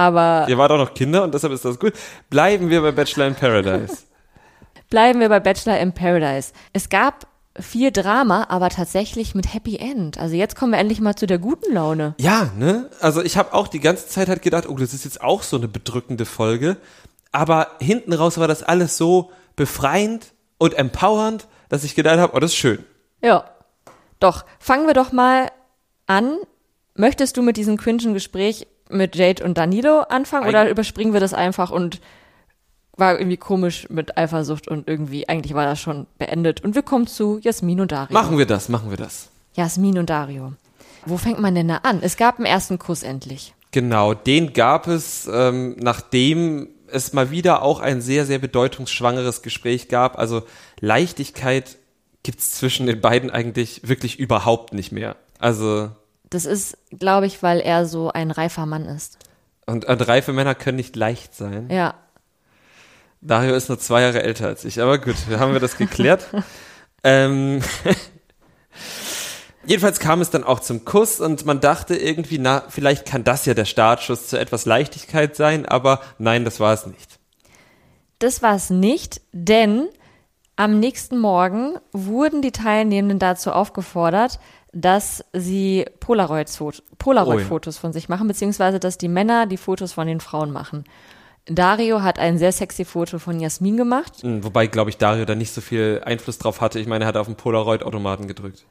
Aber Ihr wart auch noch Kinder und deshalb ist das gut. Bleiben wir bei Bachelor in Paradise. *laughs* bleiben wir bei Bachelor in Paradise. Es gab viel Drama, aber tatsächlich mit Happy End. Also jetzt kommen wir endlich mal zu der guten Laune. Ja, ne? Also ich habe auch die ganze Zeit halt gedacht, oh, das ist jetzt auch so eine bedrückende Folge. Aber hinten raus war das alles so befreiend und empowernd, dass ich gedacht habe, oh, das ist schön. Ja. Doch, fangen wir doch mal an. Möchtest du mit diesem cringen Gespräch mit Jade und Danilo anfangen oder Eig- überspringen wir das einfach und war irgendwie komisch mit Eifersucht und irgendwie, eigentlich war das schon beendet. Und wir kommen zu Jasmin und Dario. Machen wir das, machen wir das. Jasmin und Dario. Wo fängt man denn da an? Es gab einen ersten Kuss endlich. Genau, den gab es, ähm, nachdem es mal wieder auch ein sehr, sehr bedeutungsschwangeres Gespräch gab. Also Leichtigkeit gibt's zwischen den beiden eigentlich wirklich überhaupt nicht mehr. Also, Das ist, glaube ich, weil er so ein reifer Mann ist. und, und reife Männer können nicht leicht sein. Ja. Dario ist nur zwei Jahre älter als ich, aber gut, wir haben wir das geklärt. *laughs* ähm, *laughs* jedenfalls kam es dann auch zum Kuss und man dachte irgendwie, na, vielleicht kann das ja der Startschuss zu etwas Leichtigkeit sein, aber nein, das war es nicht. Das war es nicht, denn am nächsten Morgen wurden die Teilnehmenden dazu aufgefordert, dass sie Polaroid-Fotos Polaroid Oh von sich machen, beziehungsweise dass die Männer die Fotos von den Frauen machen. Dario hat ein sehr sexy Foto von Jasmin gemacht. Hm, Wobei, glaube ich, Dario da nicht so viel Einfluss drauf hatte. Ich meine, er hat auf den Polaroid-Automaten gedrückt.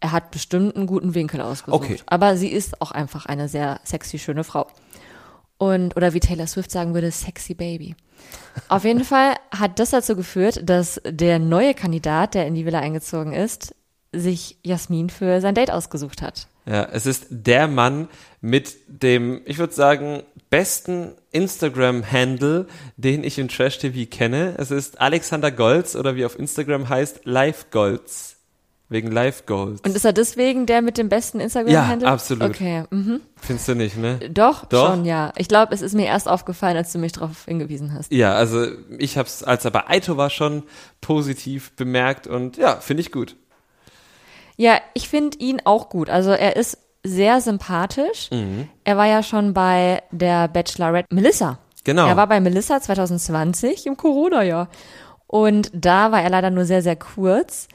Er hat bestimmt einen guten Winkel ausgesucht. Okay. Aber sie ist auch einfach eine sehr sexy, schöne Frau. Und, oder wie Taylor Swift sagen würde, sexy baby. Auf jeden *laughs* Fall hat das dazu geführt, dass der neue Kandidat, der in die Villa eingezogen ist, sich Jasmin für sein Date ausgesucht hat. Ja, es ist der Mann mit dem, ich würde sagen, besten Instagram-Handle, den ich in Trash TV kenne. Es ist Alexander Golz oder wie auf Instagram heißt, Live Golz. Wegen Live Golz. Und ist er deswegen der mit dem besten Instagram-Handle? Ja, absolut. Okay, mhm. Findest du nicht, ne? Doch, Doch? schon, ja. Ich glaube, es ist mir erst aufgefallen, als du mich darauf hingewiesen hast. Ja, also ich habe es, als er bei Aito war, schon positiv bemerkt und ja, finde ich gut. Ja, ich finde ihn auch gut. Also er ist sehr sympathisch. Mhm. Er war ja schon bei der Bachelorette Melissa. Genau. Er war bei Melissa 2020 im Corona-Jahr. Und da war er leider nur sehr, sehr kurz.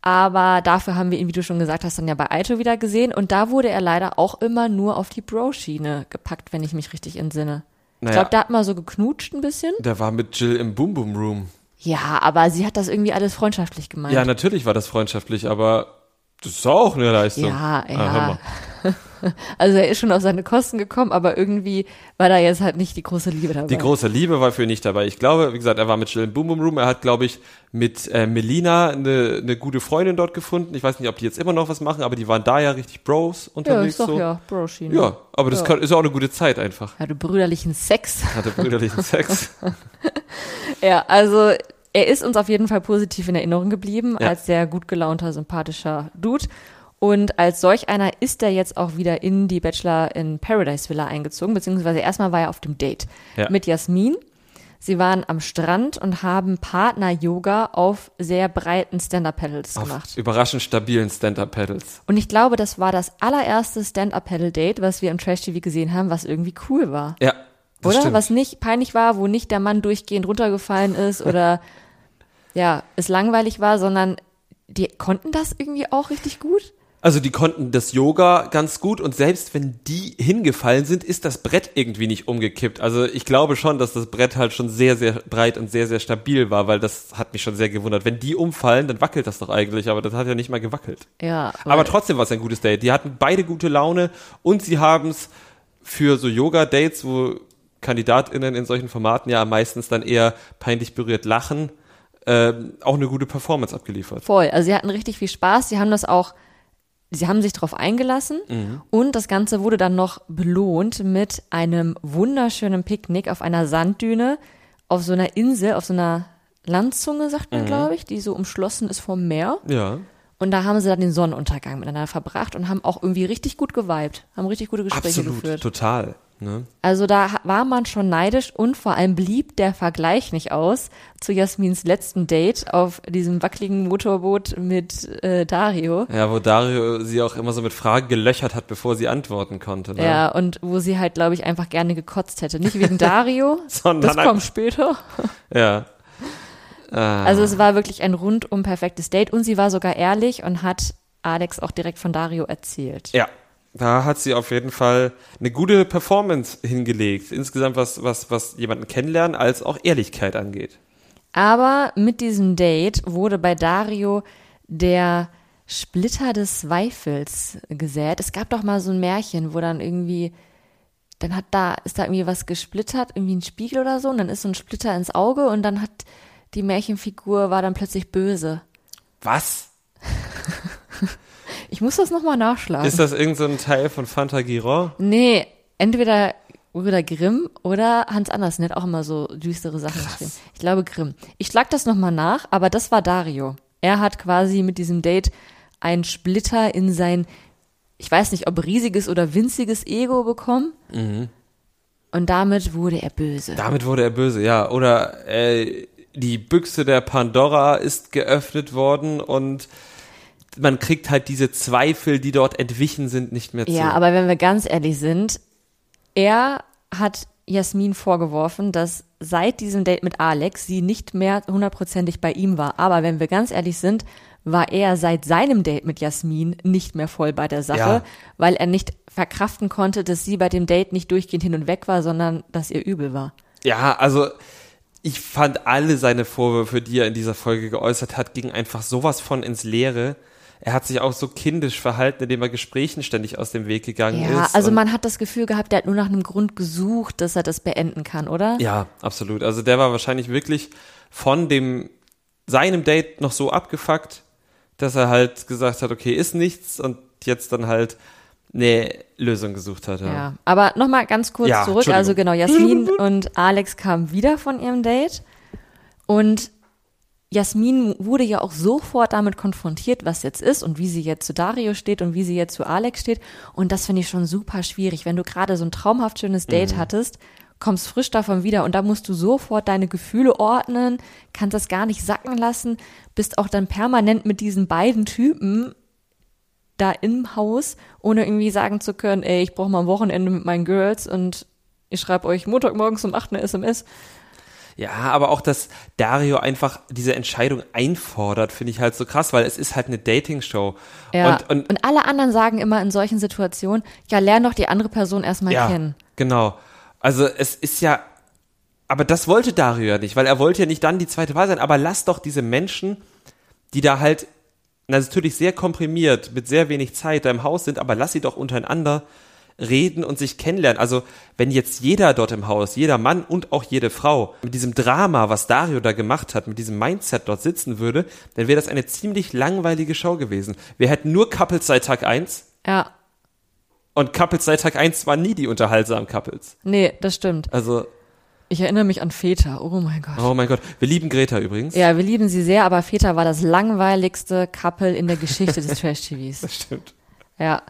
Aber dafür haben wir ihn, wie du schon gesagt hast, dann ja bei Aito wieder gesehen. Und da wurde er leider auch immer nur auf die Bro-Schiene gepackt, wenn ich mich richtig entsinne. Ich Naja. glaube, da hat man so geknutscht ein bisschen. Der war mit Jill im Boom Boom Room. Ja, aber sie hat das irgendwie alles freundschaftlich gemeint. Ja, natürlich war das freundschaftlich, aber das ist auch eine Leistung. Ja, Ah, ja. mal. *laughs* Also er ist schon auf seine Kosten gekommen, aber irgendwie war da jetzt halt nicht die große Liebe dabei. Die große Liebe war für ihn nicht dabei. Ich glaube, wie gesagt, er war mit Jill im Boom Boom Room. Er hat, glaube ich, mit äh, Melina eine, eine gute Freundin dort gefunden. Ich weiß nicht, ob die jetzt immer noch was machen, aber die waren da ja richtig Bros ja, unterwegs. ist doch so. ja, Bro-Schiene. ja, aber das Ja. Kann, ist auch eine gute Zeit einfach. Ja, du brüderlichen Sex. Hatte brüderlichen *laughs* Sex. Ja, also er ist uns auf jeden Fall positiv in Erinnerung geblieben, Ja. als sehr gut gelaunter, sympathischer Dude. Und als solch einer ist er jetzt auch wieder in die Bachelor in Paradise Villa eingezogen, beziehungsweise erstmal war er auf dem Date Ja. mit Jasmin. Sie waren am Strand und haben Partner-Yoga auf sehr breiten Stand-Up-Pedals gemacht. Überraschend stabilen Stand-Up-Pedals. Und ich glaube, das war das allererste Stand-Up-Pedal-Date, was wir im Trash-TV gesehen haben, was irgendwie cool war. Ja. Oder? Stimmt. Was nicht peinlich war, wo nicht der Mann durchgehend runtergefallen ist *laughs* oder ja, es langweilig war, sondern die konnten das irgendwie auch richtig gut. Also die konnten das Yoga ganz gut und selbst wenn die hingefallen sind, ist das Brett irgendwie nicht umgekippt. Also ich glaube schon, dass das Brett halt schon sehr, sehr breit und sehr, sehr stabil war, weil das hat mich schon sehr gewundert. Wenn die umfallen, dann wackelt das doch eigentlich, aber das hat ja nicht mal gewackelt. Ja, Aber trotzdem war es ein gutes Date. Die hatten beide gute Laune und sie haben es für so Yoga-Dates, wo KandidatInnen in solchen Formaten ja meistens dann eher peinlich berührt lachen, ähm, auch eine gute Performance abgeliefert. voll. Also sie hatten richtig viel Spaß. Sie haben das auch, sie haben sich darauf eingelassen und das Ganze wurde dann noch belohnt mit einem wunderschönen Picknick auf einer Sanddüne auf so einer Insel, auf so einer Landzunge, sagt man, glaube ich, die so umschlossen ist vom Meer. Ja. Und da haben sie dann den Sonnenuntergang miteinander verbracht und haben auch irgendwie richtig gut geweibt, haben richtig gute Gespräche Absolut, geführt. total. Ne? Also da war man schon neidisch und vor allem blieb der Vergleich nicht aus zu Jasmins letzten Date auf diesem wackeligen Motorboot mit äh, Dario. Ja, wo Dario sie auch immer so mit Fragen gelöchert hat, bevor sie antworten konnte. Ne? Ja, und wo sie halt, glaube ich, einfach gerne gekotzt hätte. Nicht wegen Dario, *laughs* Sondern das kommt später. *laughs* Ja. Ah. Also es war wirklich ein rundum perfektes Date und sie war sogar ehrlich und hat Alex auch direkt von Dario erzählt. Ja, da hat sie auf jeden Fall eine gute Performance hingelegt. Insgesamt was, was, was jemanden kennenlernen als auch Ehrlichkeit angeht. Aber mit diesem Date wurde bei Dario der Splitter des Zweifels gesät. Es gab doch mal so ein Märchen, wo dann irgendwie, dann hat da, ist da irgendwie was gesplittert, irgendwie ein Spiegel oder so, und dann ist so ein Splitter ins Auge und dann hat die Märchenfigur war dann plötzlich böse. Was? Ich muss das nochmal nachschlagen. Ist das irgendein so ein Teil von Fantagiron? nee, entweder Brüder Grimm oder Hans Andersen der hat auch immer so düstere Sachen geschrieben. Ich glaube Grimm. Ich schlag das nochmal nach, aber das war Dario. Er hat quasi mit diesem Date einen Splitter in sein, ich weiß nicht, ob riesiges oder winziges Ego bekommen. Und damit wurde er böse. Damit wurde er böse, ja. Oder äh, die Büchse der Pandora ist geöffnet worden und man kriegt halt diese Zweifel, die dort entwichen sind, nicht mehr zu. Ja, aber wenn wir ganz ehrlich sind, er hat Jasmin vorgeworfen, dass seit diesem Date mit Alex sie nicht mehr hundertprozentig bei ihm war. Aber wenn wir ganz ehrlich sind, war er seit seinem Date mit Jasmin nicht mehr voll bei der Sache, Ja. weil er nicht verkraften konnte, dass sie bei dem Date nicht durchgehend hin und weg war, sondern dass ihr übel war. Ja, also ich fand alle seine Vorwürfe, die er in dieser Folge geäußert hat, gingen einfach sowas von ins Leere. Er hat sich auch so kindisch verhalten, indem er Gesprächen ständig aus dem Weg gegangen Ja, ist. also und- man hat das Gefühl gehabt, der hat nur nach einem Grund gesucht, dass er das beenden kann, oder? Ja, absolut. Also der war wahrscheinlich wirklich von dem seinem Date noch so abgefuckt, dass er halt gesagt hat, okay, ist nichts und jetzt dann halt eine Lösung gesucht hat. Ja. Ja, aber nochmal ganz kurz Ja, zurück. Also genau. Jasmin und Alex kamen wieder von ihrem Date und Jasmin wurde ja auch sofort damit konfrontiert, was jetzt ist und wie sie jetzt zu Dario steht und wie sie jetzt zu Alex steht. Und das finde ich schon super schwierig, wenn du gerade so ein traumhaft schönes Date Mhm. hattest, kommst frisch davon wieder und da musst du sofort deine Gefühle ordnen, kannst das gar nicht sacken lassen, bist auch dann permanent mit diesen beiden Typen da im Haus, ohne irgendwie sagen zu können, ey, ich brauche mal ein Wochenende mit meinen Girls und ich schreibe euch Montagmorgens um 8 eine SMS. Ja, aber auch, dass Dario einfach diese Entscheidung einfordert, finde ich halt so krass, weil es ist halt eine Dating-Show. Ja. Und, und und alle anderen sagen immer in solchen Situationen, ja, lern doch die andere Person erstmal ja, kennen. genau. Also es ist ja, aber das wollte Dario ja nicht, weil er wollte ja nicht dann die zweite Wahl sein, aber lass doch diese Menschen, die da halt na, natürlich sehr komprimiert, mit sehr wenig Zeit da im Haus sind, aber lass sie doch untereinander reden und sich kennenlernen. Also wenn jetzt jeder dort im Haus, jeder Mann und auch jede Frau mit diesem Drama, was Dario da gemacht hat, mit diesem Mindset dort sitzen würde, dann wäre das eine ziemlich langweilige Show gewesen. Wir hätten nur Couples seit Tag 1 Ja, und Couples seit Tag 1 waren nie die unterhaltsamen Couples. nee, das stimmt. Also Ich erinnere mich an Väter. Oh mein Gott. Oh mein Gott. Wir lieben Greta übrigens. Ja, wir lieben sie sehr, aber Väter war das langweiligste Couple in der Geschichte des *laughs* Trash-TVs. Das stimmt. Ja.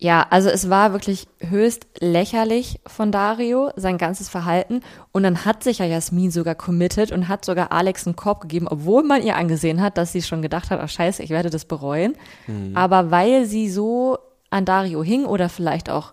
Ja, also es war wirklich höchst lächerlich von Dario, sein ganzes Verhalten. Und dann hat sich ja Jasmin sogar committed und hat sogar Alex einen Korb gegeben, obwohl man ihr angesehen hat, dass sie schon gedacht hat, ach scheiße, ich werde das bereuen. Aber weil sie so an Dario hing oder vielleicht auch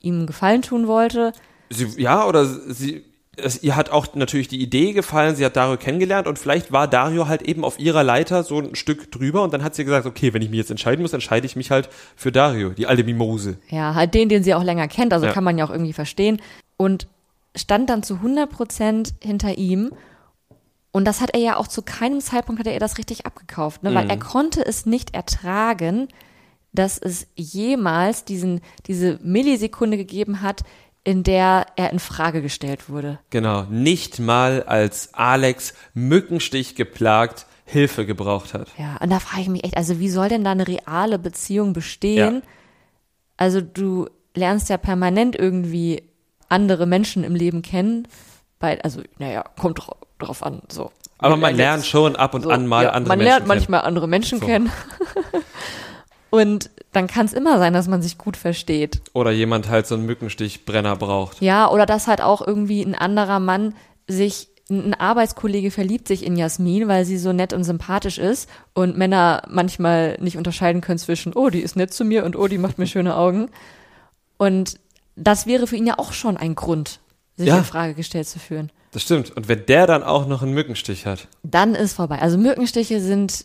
ihm Gefallen tun wollte, Sie, ja, oder sie, es, ihr hat auch natürlich die Idee gefallen, sie hat Dario kennengelernt und vielleicht war Dario halt eben auf ihrer Leiter so ein Stück drüber und dann hat sie gesagt, okay, wenn ich mich jetzt entscheiden muss, entscheide ich mich halt für Dario, die alte Mimose. Ja, halt den, den sie auch länger kennt, also Ja. kann man ja auch irgendwie verstehen. Und stand dann zu 100 Prozent hinter ihm. Und das hat er ja auch zu keinem Zeitpunkt hat er ihr das richtig abgekauft, ne? Mhm. weil er konnte es nicht ertragen, dass es jemals diesen, diese Millisekunde gegeben hat, in der er in Frage gestellt wurde. Genau, nicht mal als Alex Mückenstich geplagt Hilfe gebraucht hat. Ja, und da frage ich mich echt, also wie soll denn da eine reale Beziehung bestehen? Ja. Also du lernst ja permanent irgendwie andere Menschen im Leben kennen. Bei, also, naja, kommt dra drauf an, so. Aber man er lernt schon ab und so, an mal ja, andere Man Menschen lernt kennen. manchmal andere Menschen So. kennen. *laughs* und dann kann es immer sein, dass man sich gut versteht. Oder jemand halt so einen Mückenstichbrenner braucht. Ja, oder dass halt auch irgendwie ein anderer Mann sich, ein Arbeitskollege verliebt sich in Jasmin, weil sie so nett und sympathisch ist und Männer manchmal nicht unterscheiden können zwischen, oh, die ist nett zu mir und oh, die macht mir schöne Augen. Und das wäre für ihn ja auch schon ein Grund, sich Ja. in Frage gestellt zu führen. Das stimmt. Und wenn der dann auch noch einen Mückenstich hat. Dann ist vorbei. Also Mückenstiche sind,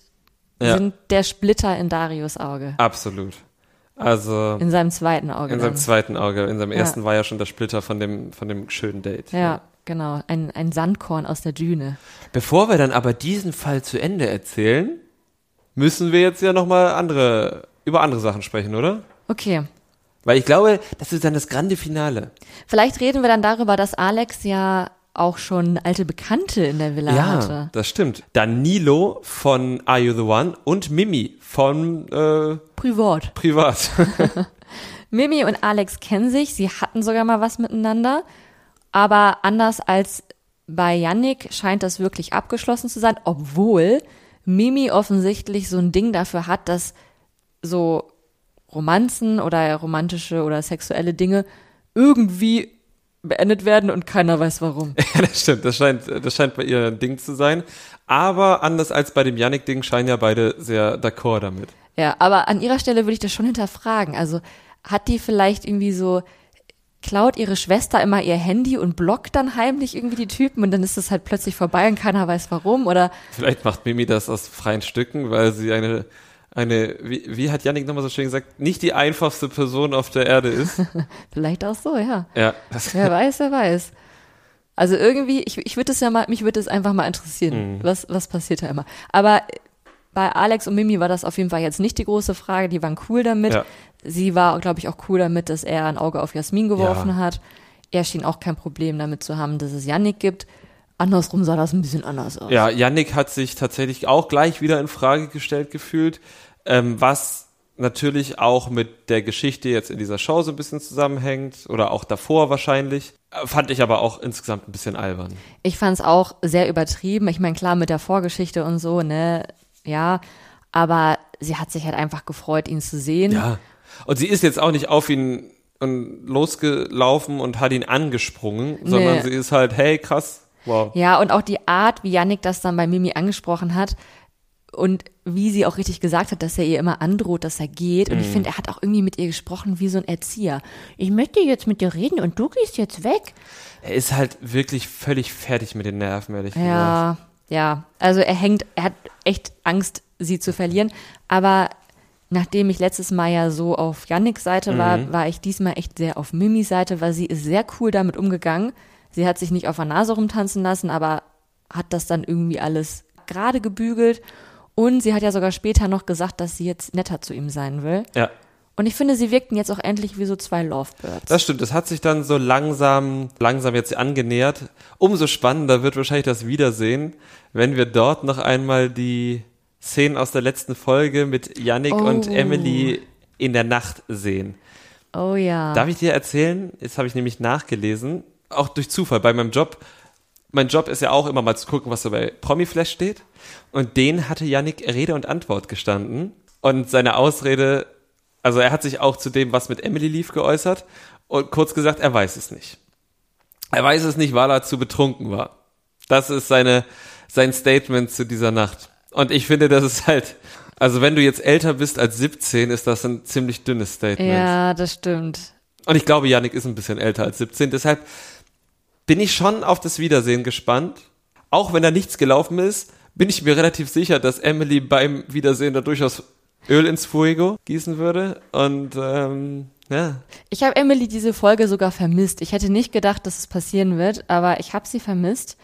Ja. sind der Splitter in Darius Auge. Absolut. Also In seinem zweiten Auge. in seinem dann. zweiten Auge. In seinem Ja. ersten war ja schon der Splitter von dem, von dem schönen Date. Ja, genau. Ein, ein Sandkorn aus der Düne. Bevor wir dann aber diesen Fall zu Ende erzählen, müssen wir jetzt ja nochmal andere, über andere Sachen sprechen, oder? Okay. Weil ich glaube, das ist dann das grande Finale. Vielleicht reden wir dann darüber, dass Alex ja auch schon alte Bekannte in der Villa hatte. das stimmt. Danilo von Are You the One und Mimi von äh, Privat. Privat. *laughs* Mimi und Alex kennen sich, sie hatten sogar mal was miteinander, aber anders als bei Yannick scheint das wirklich abgeschlossen zu sein, obwohl Mimi offensichtlich so ein Ding dafür hat, dass so Romanzen oder romantische oder sexuelle Dinge irgendwie beendet werden und keiner weiß warum. *laughs* ja, das stimmt. Das scheint, das scheint bei ihr ein Ding zu sein. Aber anders als bei dem Yannick-Ding scheinen ja beide sehr d'accord damit. Ja, aber an ihrer Stelle würde ich das schon hinterfragen. Also hat die vielleicht irgendwie so, klaut ihre Schwester immer ihr Handy und blockt dann heimlich irgendwie die Typen und dann ist es halt plötzlich vorbei und keiner weiß warum oder Vielleicht macht Mimi das aus freien Stücken, weil sie eine, eine, wie, wie hat Yannick nochmal so schön gesagt, nicht die einfachste Person auf der Erde ist. *laughs* vielleicht auch so, ja. ja, Wer weiß, wer weiß. Also irgendwie, ich, ich würde es ja mal, mich würde es einfach mal interessieren, was, was passiert da immer. Aber bei Alex und Mimi war das auf jeden Fall jetzt nicht die große Frage, die waren cool damit. Ja. Sie war, glaube ich, auch cool damit, dass er ein Auge auf Jasmin geworfen Ja. hat. Er schien auch kein Problem damit zu haben, dass es Yannick gibt. Andersrum sah das ein bisschen anders aus. ja, Yannick hat sich tatsächlich auch gleich wieder in Frage gestellt gefühlt, ähm, was natürlich auch mit der Geschichte jetzt in dieser Show so ein bisschen zusammenhängt oder auch davor wahrscheinlich. Äh, Fand ich aber auch insgesamt ein bisschen albern. Ich fand es auch sehr übertrieben. Ich meine, klar, mit der Vorgeschichte und so, ne, ja. Aber sie hat sich halt einfach gefreut, ihn zu sehen. Ja. Und sie ist jetzt auch nicht auf ihn und losgelaufen und hat ihn angesprungen, sondern Nee. sie ist halt, hey, krass, wow. Ja, und auch die Art, wie Yannick das dann bei Mimi angesprochen hat und wie sie auch richtig gesagt hat, dass er ihr immer androht, dass er geht. Und ich Mhm. finde, er hat auch irgendwie mit ihr gesprochen wie so ein Erzieher. Ich möchte jetzt mit dir reden und du gehst jetzt weg. Er ist halt wirklich völlig fertig mit den Nerven, ehrlich gesagt. Ja, ja. Also er hängt, er hat echt Angst, sie zu verlieren. Aber nachdem ich letztes Mal ja so auf Yannicks Seite Mhm. war, war ich diesmal echt sehr auf Mimis Seite, weil sie ist sehr cool damit umgegangen. Sie hat sich nicht auf der Nase rumtanzen lassen, aber hat das dann irgendwie alles gerade gebügelt. Und sie hat ja sogar später noch gesagt, dass sie jetzt netter zu ihm sein will. Ja, Und ich finde, sie wirkten jetzt auch endlich wie so zwei Lovebirds. das stimmt. Es hat sich dann so langsam, langsam jetzt angenähert. Umso spannender wird wahrscheinlich das Wiedersehen, wenn wir dort noch einmal die Szenen aus der letzten Folge mit Yannick und Oh. Emily in der Nacht sehen. oh ja. Darf ich dir erzählen? Jetzt habe ich nämlich nachgelesen. Auch durch Zufall bei meinem Job. Mein Job ist ja auch immer mal zu gucken, was so bei Promiflash steht. Und den hatte Yannick Rede und Antwort gestanden. Und seine Ausrede, also er hat sich auch zu dem, was mit Emily lief, geäußert. Und kurz gesagt, er weiß es nicht. Er weiß es nicht, weil er zu betrunken war. Das ist seine, sein Statement zu dieser Nacht. Und ich finde, das ist halt, also wenn du jetzt älter bist als 17, ist das ein ziemlich dünnes Statement. Ja, das stimmt. Und ich glaube, Yannick ist ein bisschen älter als 17. Deshalb bin ich schon auf das Wiedersehen gespannt. Auch wenn da nichts gelaufen ist, bin ich mir relativ sicher, dass Emily beim Wiedersehen da durchaus Öl ins Fuego gießen würde. Und ähm, ja. Ich habe Emily diese Folge sogar vermisst. Ich hätte nicht gedacht, dass es passieren wird, aber ich habe sie vermisst,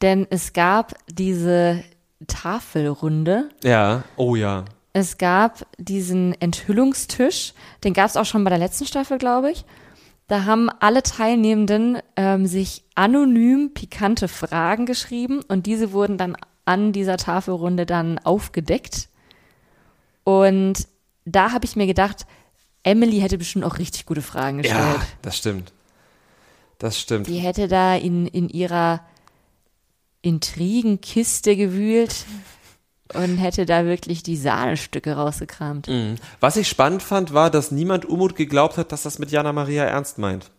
denn es gab diese Tafelrunde. Ja, oh ja. Es gab diesen Enthüllungstisch, den gab es auch schon bei der letzten Staffel, glaube ich. Da haben alle Teilnehmenden ähm, sich anonym pikante Fragen geschrieben und diese wurden dann an dieser Tafelrunde dann aufgedeckt. Und da habe ich mir gedacht, Emily hätte bestimmt auch richtig gute Fragen gestellt. Ja, das stimmt. Das stimmt. Die hätte da in, in ihrer Intrigenkiste gewühlt und hätte da wirklich die Sahnestücke rausgekramt. Mhm. Was ich spannend fand, war, dass niemand Umut geglaubt hat, dass das mit Jana Maria ernst meint.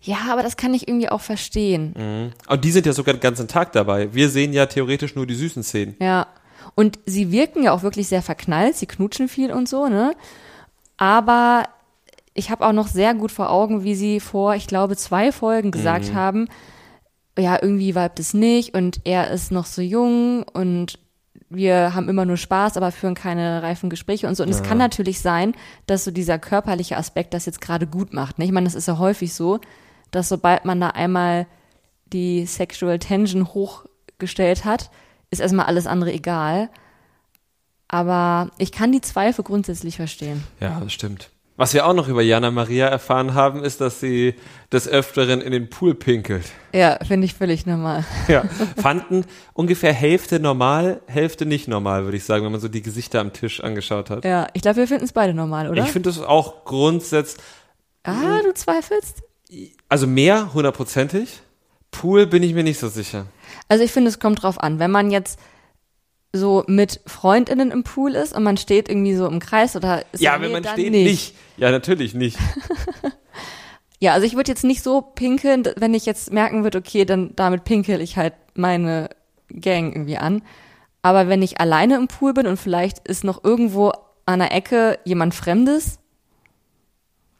Ja, aber das kann ich irgendwie auch verstehen. Mhm. Und die sind ja sogar den ganzen Tag dabei. Wir sehen ja theoretisch nur die süßen Szenen. Ja. Und sie wirken ja auch wirklich sehr verknallt, sie knutschen viel und so, ne? Aber ich habe auch noch sehr gut vor Augen, wie sie vor, ich glaube, zwei Folgen gesagt haben, ja, irgendwie weibt es nicht und er ist noch so jung und wir haben immer nur Spaß, aber führen keine reifen Gespräche und so. Und es kann natürlich sein, dass so dieser körperliche Aspekt das jetzt gerade gut macht. Ne? Ich meine, das ist ja häufig so, dass sobald man da einmal die Sexual Tension hochgestellt hat, ist erstmal alles andere egal. Aber ich kann die Zweifel grundsätzlich verstehen. Ja, das stimmt. Was wir auch noch über Jana Maria erfahren haben, ist, dass sie des Öfteren in den Pool pinkelt. Ja, finde ich völlig normal. *laughs* Ja. Fanden ungefähr Hälfte normal, Hälfte nicht normal, würde ich sagen, wenn man so die Gesichter am Tisch angeschaut hat. Ja, ich glaube, wir finden es beide normal, oder? Ich finde es auch grundsätzlich, ah, du zweifelst? also mehr, hundertprozentig. Pool bin ich mir nicht so sicher. Also ich finde, es kommt drauf an. Wenn man jetzt so mit FreundInnen im Pool ist und man steht irgendwie so im Kreis oder ist Ja, wenn man steht, nicht. Ja, natürlich nicht. *laughs* Ja, also ich würde jetzt nicht so pinkeln, wenn ich jetzt merken würde, okay, dann damit pinkel ich halt meine Gang irgendwie an. Aber wenn ich alleine im Pool bin und vielleicht ist noch irgendwo an der Ecke jemand Fremdes,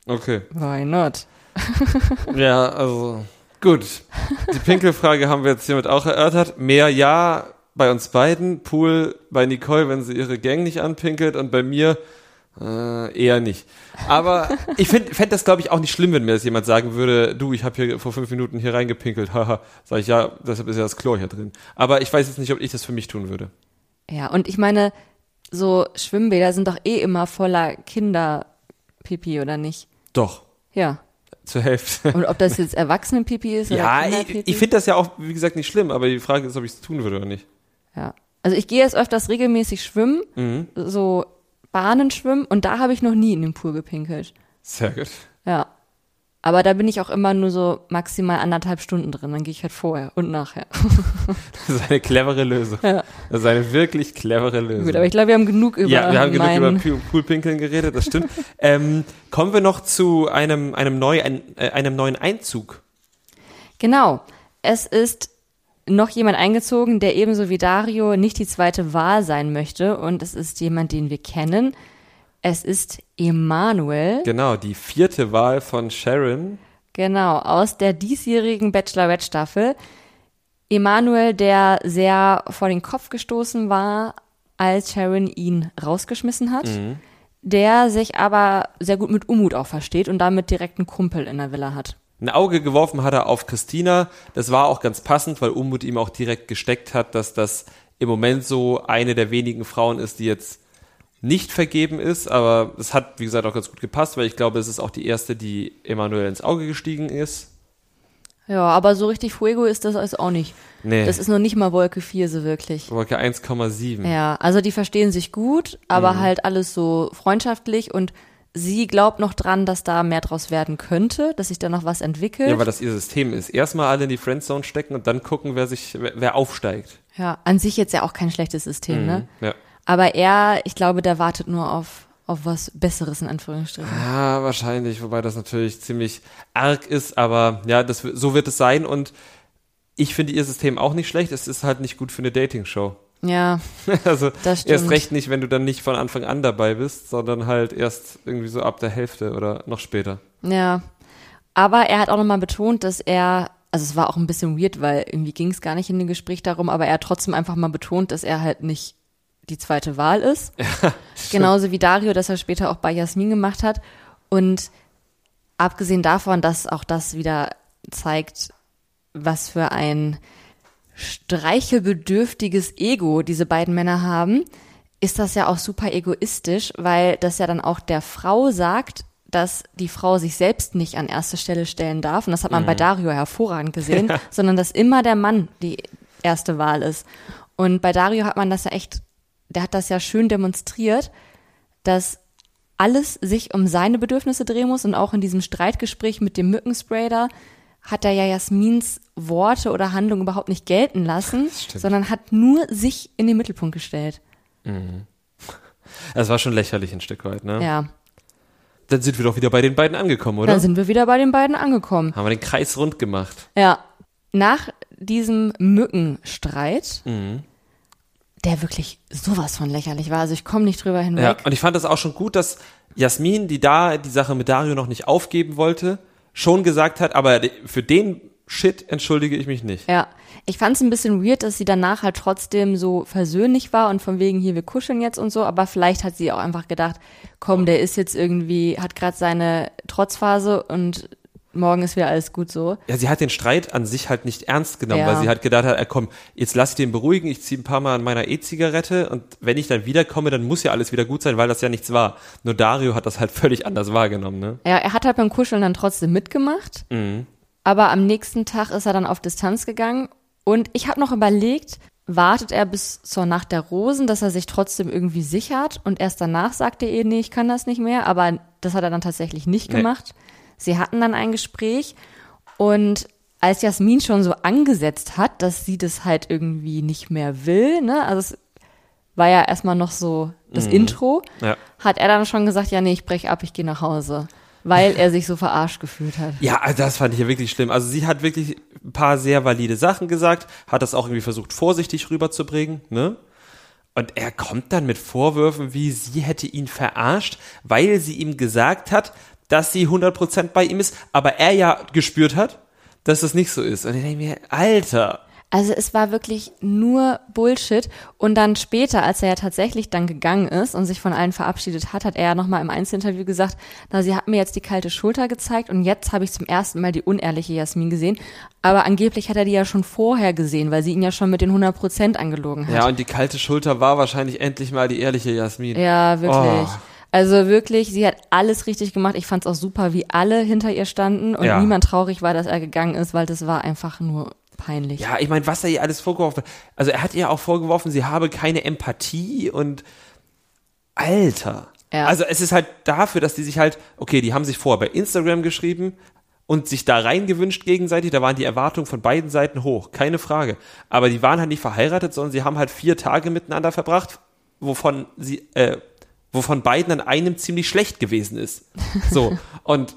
Okay. why not? *laughs* Ja, also gut. Die Pinkelfrage haben wir jetzt hiermit auch erörtert. Mehr ja bei uns beiden. Pool bei Nicole, wenn sie ihre Gang nicht anpinkelt und bei mir äh, eher nicht. Aber *laughs* ich fände fänd das, glaube ich, auch nicht schlimm, wenn mir das jemand sagen würde, du, ich habe hier vor fünf Minuten hier reingepinkelt. Haha, sag ich, ja, deshalb ist ja das Chlor hier drin. Aber ich weiß jetzt nicht, ob ich das für mich tun würde. Ja, und ich meine, so Schwimmbäder sind doch eh immer voller Kinderpipi, oder nicht? Doch, Ja. zur Hälfte. Und ob das jetzt *laughs* Erwachsenenpipi ist oder Ja, ich, ich finde das ja auch, wie gesagt, nicht schlimm, aber die Frage ist, ob ich es tun würde oder nicht. Ja. Also ich gehe jetzt öfters regelmäßig schwimmen, Mhm. so Bahnen schwimmen und da habe ich noch nie in den Pool gepinkelt. Sehr gut. Ja. Aber da bin ich auch immer nur so maximal anderthalb Stunden drin. Dann gehe ich halt vorher und nachher. *laughs* Das ist eine clevere Lösung. Ja. Das ist eine wirklich clevere Lösung. Gut, aber ich glaube, wir haben genug über ja, wir haben genug über Poolpinkeln geredet, das stimmt. *laughs* ähm, kommen wir noch zu einem, einem, neu, ein, äh, einem neuen Einzug. Genau. Es ist noch jemand eingezogen, der ebenso wie Dario nicht die zweite Wahl sein möchte. Und es ist jemand, den wir kennen. Es ist Emanuel. Genau, die vierte Wahl von Sharon. Genau, aus der diesjährigen Bachelorette-Staffel. Emanuel, der sehr vor den Kopf gestoßen war, als Sharon ihn rausgeschmissen hat, der sich aber sehr gut mit Umut auch versteht und damit direkt einen Kumpel in der Villa hat. Ein Auge geworfen hat er auf Christina. Das war auch ganz passend, weil Umut ihm auch direkt gesteckt hat, dass das im Moment so eine der wenigen Frauen ist, die jetzt nicht vergeben ist. Aber es hat, wie gesagt, auch ganz gut gepasst, weil ich glaube, es ist auch die erste, die Emanuel ins Auge gestiegen ist. Ja, aber so richtig Fuego ist das also auch nicht. Nee, Das ist noch nicht mal Wolke 4 so wirklich. Wolke 1,7. Ja, also die verstehen sich gut, aber Mhm. halt alles so freundschaftlich und Sie glaubt noch dran, dass da mehr draus werden könnte, dass sich da noch was entwickelt. Ja, weil das ihr System ist. Erstmal alle in die Friendzone stecken und dann gucken, wer sich, wer, wer aufsteigt. Ja, an sich jetzt ja auch kein schlechtes System, ne? Ja. Aber er, ich glaube, der wartet nur auf, auf was Besseres in Anführungsstrichen. Ja, wahrscheinlich, wobei das natürlich ziemlich arg ist, aber ja, das, so wird es sein und ich finde ihr System auch nicht schlecht. Es ist halt nicht gut für eine Dating-Show. Ja, *laughs* Also Das erst stimmt. recht nicht, wenn du dann nicht von Anfang an dabei bist, sondern halt erst irgendwie so ab der Hälfte oder noch später. ja. Aber er hat auch nochmal betont, dass er, also es war auch ein bisschen weird, weil irgendwie ging es gar nicht in dem Gespräch darum, aber er hat trotzdem einfach mal betont, dass er halt nicht die zweite Wahl ist. *laughs* Genauso wie Dario, das er später auch bei Jasmin gemacht hat. Und abgesehen davon, dass auch das wieder zeigt, was für ein streichelbedürftiges Ego diese beiden Männer haben, ist das ja auch super egoistisch, weil das ja dann auch der Frau sagt, dass die Frau sich selbst nicht an erste Stelle stellen darf. Und das hat man bei Dario hervorragend gesehen, *laughs* sondern dass immer der Mann die erste Wahl ist. Und bei Dario hat man das ja echt, der hat das ja schön demonstriert, dass alles sich um seine Bedürfnisse drehen muss und auch in diesem Streitgespräch mit dem Mückenspray da hat er ja Jasmins Worte oder Handlung überhaupt nicht gelten lassen, *laughs* sondern hat nur sich in den Mittelpunkt gestellt. Das war schon lächerlich ein Stück weit, ne? Ja, Dann sind wir doch wieder bei den beiden angekommen, oder? dann sind wir wieder bei den beiden angekommen. Haben wir den Kreis rund gemacht. Ja, nach diesem Mückenstreit, Mhm. der wirklich sowas von lächerlich war, also ich komme nicht drüber Ja, hinweg. und ich fand das auch schon gut, dass Jasmin, die da die Sache mit Dario noch nicht aufgeben wollte, schon gesagt hat, aber für den Shit entschuldige ich mich nicht. Ja, ich fand es ein bisschen weird, dass sie danach halt trotzdem so versöhnlich war und von wegen hier, wir kuscheln jetzt und so, aber vielleicht hat sie auch einfach gedacht, komm, der ist jetzt irgendwie, hat gerade seine Trotzphase und morgen ist wieder alles gut so. Ja, sie hat den Streit an sich halt nicht ernst genommen, Ja. weil sie halt gedacht hat, äh, komm, jetzt lass ich den beruhigen, ich ziehe ein paar Mal an meiner E-Zigarette und wenn ich dann wiederkomme, dann muss ja alles wieder gut sein, weil das ja nichts war. Nur Dario hat das halt *laughs* völlig anders wahrgenommen, ne? Ja, er hat halt beim Kuscheln dann trotzdem mitgemacht, Mhm. aber am nächsten Tag ist er dann auf Distanz gegangen und ich habe noch überlegt, wartet er bis zur Nacht der Rosen, dass er sich trotzdem irgendwie sichert und erst danach sagt er eh, nee, ich kann das nicht mehr, aber das hat er dann tatsächlich nicht Nee. Sie hatten dann ein Gespräch und als Jasmin schon so angesetzt hat, dass sie das halt irgendwie nicht mehr will, ne, also es war ja erstmal noch so das Intro, Ja. hat er dann schon gesagt, ja, nee, ich brech ab, ich gehe nach Hause, weil er sich so verarscht gefühlt hat. Ja, also das fand ich ja wirklich schlimm. Also sie hat wirklich ein paar sehr valide Sachen gesagt, hat das auch irgendwie versucht, vorsichtig rüberzubringen, ne? Und er kommt dann mit Vorwürfen, wie sie hätte ihn verarscht, weil sie ihm gesagt hat, dass sie 100% bei ihm ist, aber er ja gespürt hat, dass das nicht so ist. Und ich denke mir, Alter, Also es war wirklich nur Bullshit. Und dann später, als er ja tatsächlich dann gegangen ist und sich von allen verabschiedet hat, hat er ja nochmal im Einzelinterview gesagt, na, sie hat mir jetzt die kalte Schulter gezeigt und jetzt habe ich zum ersten Mal die unehrliche Jasmin gesehen. Aber angeblich hat er die ja schon vorher gesehen, weil sie ihn ja schon mit den 100 Prozent angelogen hat. ja, und die kalte Schulter war wahrscheinlich endlich mal die ehrliche Jasmin. Ja, wirklich. Oh. Also wirklich, sie hat alles richtig gemacht. Ich fand es auch super, wie alle hinter ihr standen und Ja. niemand traurig war, dass er gegangen ist, weil das war einfach nur peinlich. Ja, ich meine, was er ihr alles vorgeworfen hat. Also er hat ihr auch vorgeworfen, sie habe keine Empathie und Alter. Ja. Also es ist halt dafür, dass die sich halt, okay, die haben sich vorher bei Instagram geschrieben und sich da reingewünscht gegenseitig, da waren die Erwartungen von beiden Seiten hoch, keine Frage. Aber die waren halt nicht verheiratet, sondern sie haben halt vier Tage miteinander verbracht, wovon sie, äh, wovon beiden an einem ziemlich schlecht gewesen ist. So. *laughs* und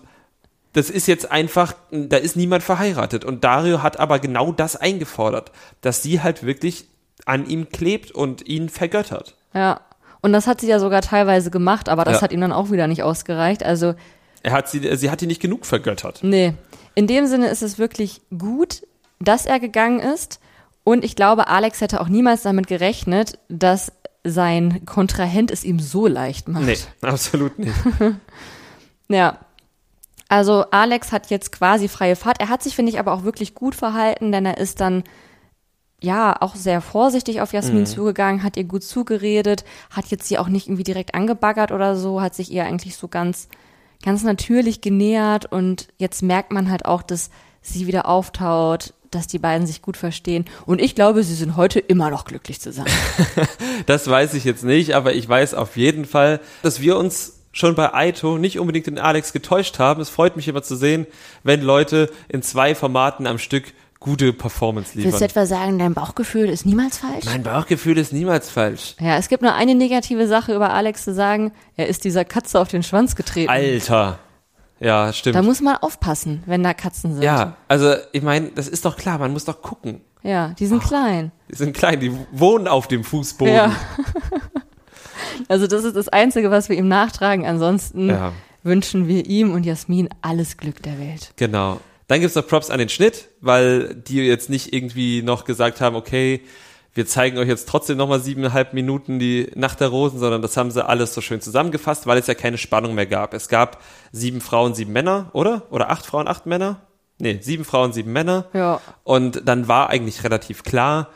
das ist jetzt einfach, da ist niemand verheiratet. Und Dario hat aber genau das eingefordert, dass sie halt wirklich an ihm klebt und ihn vergöttert. Ja. Und das hat sie ja sogar teilweise gemacht, aber das Ja. hat ihm dann auch wieder nicht ausgereicht. Also, Er hat sie, sie hat ihn nicht genug vergöttert. nee. In dem Sinne ist es wirklich gut, dass er gegangen ist. Und ich glaube, Alex hätte auch niemals damit gerechnet, dass sein Kontrahent es ihm so leicht macht. Nee, absolut nicht. *laughs* Ja. Also Alex hat jetzt quasi freie Fahrt. Er hat sich, finde ich, aber auch wirklich gut verhalten, denn er ist dann ja auch sehr vorsichtig auf Jasmin zugegangen, hat ihr gut zugeredet, hat jetzt sie auch nicht irgendwie direkt angebaggert oder so, hat sich ihr eigentlich so ganz, ganz natürlich genähert und jetzt merkt man halt auch, dass sie wieder auftaut, dass die beiden sich gut verstehen und ich glaube, sie sind heute immer noch glücklich zusammen. *laughs* Das weiß ich jetzt nicht, aber ich weiß auf jeden Fall, dass wir uns schon bei Aito nicht unbedingt den Alex getäuscht haben. Es freut mich immer zu sehen, wenn Leute in zwei Formaten am Stück gute Performance Willst du liefern. etwa sagen, dein Bauchgefühl ist niemals falsch? Mein Bauchgefühl ist niemals falsch. Ja, es gibt nur eine negative Sache über Alex zu sagen. Er ist dieser Katze auf den Schwanz getreten. Alter. Ja, stimmt. Da muss man aufpassen, wenn da Katzen sind. ja, also ich meine, das ist doch klar, man muss doch gucken. Ja, die sind klein. Die sind klein, die wohnen auf dem Fußboden. Ja. *laughs* Also das ist das Einzige, was wir ihm nachtragen. Ansonsten Ja. wünschen wir ihm und Jasmin alles Glück der Welt. Genau. Dann gibt's noch Props an den Schnitt, weil die jetzt nicht irgendwie noch gesagt haben, okay, wir zeigen euch jetzt trotzdem nochmal siebeneinhalb Minuten die Nacht der Rosen, sondern das haben sie alles so schön zusammengefasst, weil es ja keine Spannung mehr gab. Es gab sieben Frauen, sieben Männer, oder? Oder acht Frauen, acht Männer? Nee, sieben Frauen, sieben Männer. Ja. Und dann war eigentlich relativ klar,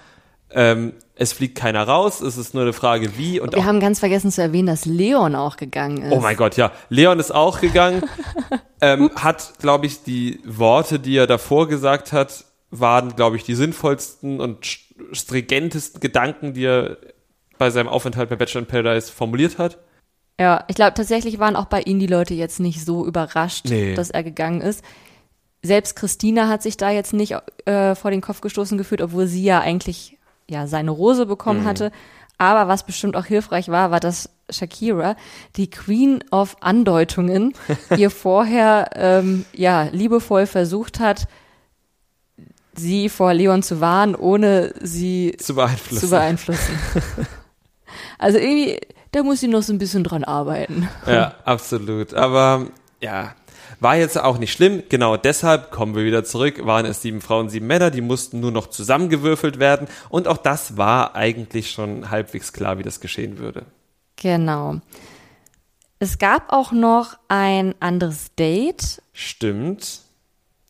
ähm, es fliegt keiner raus, es ist nur eine Frage wie und Wir haben ganz vergessen zu erwähnen, dass Leon auch gegangen ist. Oh mein Gott, ja. Leon ist auch gegangen. *laughs* ähm, hat, glaube ich, die Worte, die er davor gesagt hat, waren, glaube ich, die sinnvollsten und stringentesten Gedanken, die er bei seinem Aufenthalt bei Bachelor in Paradise formuliert hat. Ja, ich glaube, tatsächlich waren auch bei ihm die Leute jetzt nicht so überrascht, Nee. dass er gegangen ist. Selbst Christina hat sich da jetzt nicht äh, vor den Kopf gestoßen gefühlt, obwohl sie ja eigentlich ja seine Rose bekommen Mhm. hatte. Aber was bestimmt auch hilfreich war, war, dass Shakira, die Queen of Andeutungen, *laughs* ihr vorher ähm, ja liebevoll versucht hat, sie vor Leon zu warnen, ohne sie Zu beeinflussen. zu beeinflussen. *laughs* also irgendwie, da muss sie noch so ein bisschen dran arbeiten. Ja, absolut. Aber ja, war jetzt auch nicht schlimm. Genau deshalb kommen wir wieder zurück. Waren es sieben Frauen, sieben Männer, die mussten nur noch zusammengewürfelt werden. Und auch das war eigentlich schon halbwegs klar, wie das geschehen würde. Genau. Es gab auch noch ein anderes Date. Stimmt.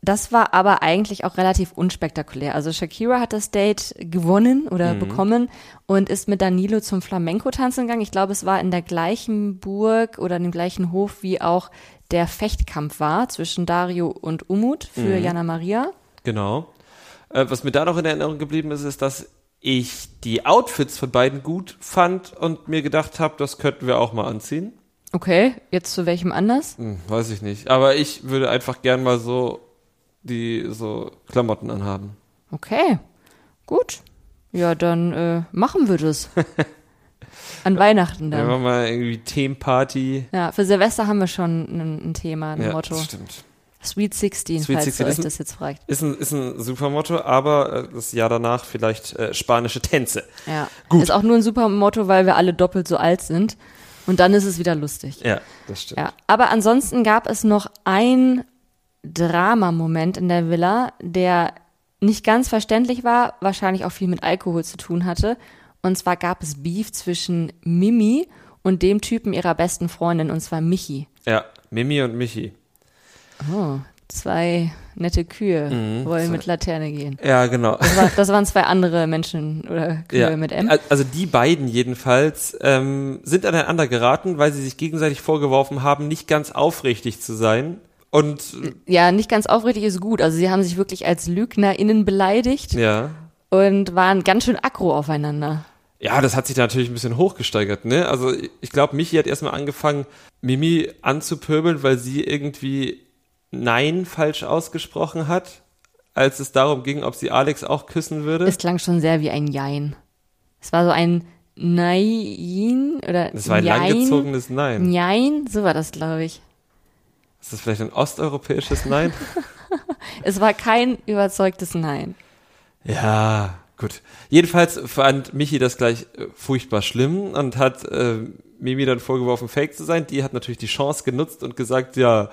Das war aber eigentlich auch relativ unspektakulär. Also Shakira hat das Date gewonnen oder bekommen und ist mit Danilo zum Flamenco tanzen gegangen. Ich glaube, es war in der gleichen Burg oder in dem gleichen Hof, wie auch der Fechtkampf war zwischen Dario und Umut für Jana Maria. Genau. Äh, was mir da noch in Erinnerung geblieben ist, ist, dass ich die Outfits von beiden gut fand und mir gedacht habe, das könnten wir auch mal anziehen. Okay, jetzt zu welchem Anlass? Hm, weiß ich nicht. Aber ich würde einfach gern mal so die so Klamotten anhaben. Okay, gut. Ja, dann äh, machen wir das. *laughs* An Weihnachten Dann wir mal irgendwie Themenparty. Ja, für Silvester haben wir schon ein, ein Thema, ein Ja, Motto. das stimmt. Sweet 16, Sweet falls 16 ihr euch das jetzt fragt. Ist ein, ist ein super Motto, aber äh, das Jahr danach vielleicht äh, spanische Tänze. Ja. Gut. Ist auch nur ein super Motto, weil wir alle doppelt so alt sind. Und dann ist es wieder lustig. Ja, das stimmt. Ja. Aber ansonsten gab es noch ein Drama-Moment in der Villa, der nicht ganz verständlich war, wahrscheinlich auch viel mit Alkohol zu tun hatte. Und zwar gab es Beef zwischen Mimi und dem Typen ihrer besten Freundin, und zwar Michi. Ja, Mimi und Michi. Oh, zwei nette Kühe Mhm, wollen zwei- mit Laterne gehen. Ja, genau. Das, war, das waren zwei andere Menschen oder *laughs* Kühe mit M. Al- Also die beiden jedenfalls ähm, sind aneinander geraten, weil sie sich gegenseitig vorgeworfen haben, nicht ganz aufrichtig zu sein. Und Ja, nicht ganz aufrichtig ist gut. Also sie haben sich wirklich als LügnerInnen beleidigt ja, und waren ganz schön aggro aufeinander. ja, das hat sich da natürlich ein bisschen hochgesteigert. Ne? Also ich glaube, Michi hat erstmal angefangen, Mimi anzupöbeln, weil sie irgendwie Nein falsch ausgesprochen hat, als es darum ging, ob sie Alex auch küssen würde. Es klang schon sehr wie ein Jein. Es war so ein Nein oder Das war ein Jein. langgezogenes Nein. Nein, so war das, glaube ich. Ist das vielleicht ein osteuropäisches Nein? *laughs* Es war kein überzeugtes Nein. Ja, gut. Jedenfalls fand Michi das gleich äh, furchtbar schlimm und hat äh, Mimi dann vorgeworfen, fake zu sein. Die hat natürlich die Chance genutzt und gesagt, ja,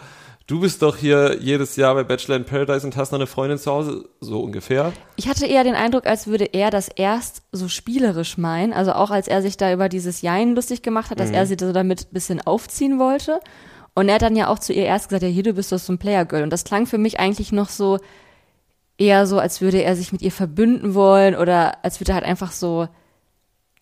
du bist doch hier jedes Jahr bei Bachelor in Paradise und hast noch eine Freundin zu Hause, so ungefähr. Ich hatte eher den Eindruck, als würde er das erst so spielerisch meinen. Also auch als er sich da über dieses Jein lustig gemacht hat, dass Mhm. er sie so damit ein bisschen aufziehen wollte. Und er hat dann ja auch zu ihr erst gesagt, ja, hier, du bist doch so ein Player-Girl. Und das klang für mich eigentlich noch so eher so, als würde er sich mit ihr verbünden wollen oder als würde er halt einfach so,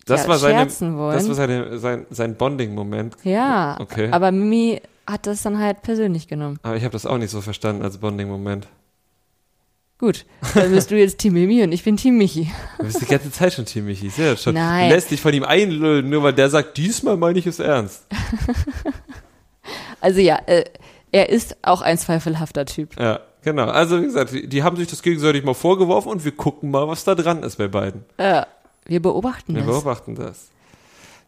Das Ja, war seine, scherzen wollen. das war seine, sein, sein Bonding-Moment. ja. Okay. Aber Mimi hat das dann halt persönlich genommen. Aber ich habe das auch nicht so verstanden als Bonding-Moment. Gut, dann bist du jetzt Team Mimi und ich bin Team Michi. Du bist die ganze Zeit schon Team Michi. Sehr schon. Nein. Lässt dich von ihm einlullen, nur weil der sagt, diesmal meine ich es ernst. *laughs* Also ja, äh, er ist auch ein zweifelhafter Typ. Ja, genau. Also wie gesagt, die, haben sich das gegenseitig mal vorgeworfen und wir gucken mal, was da dran ist bei beiden. Äh, wir beobachten Wir das. beobachten das.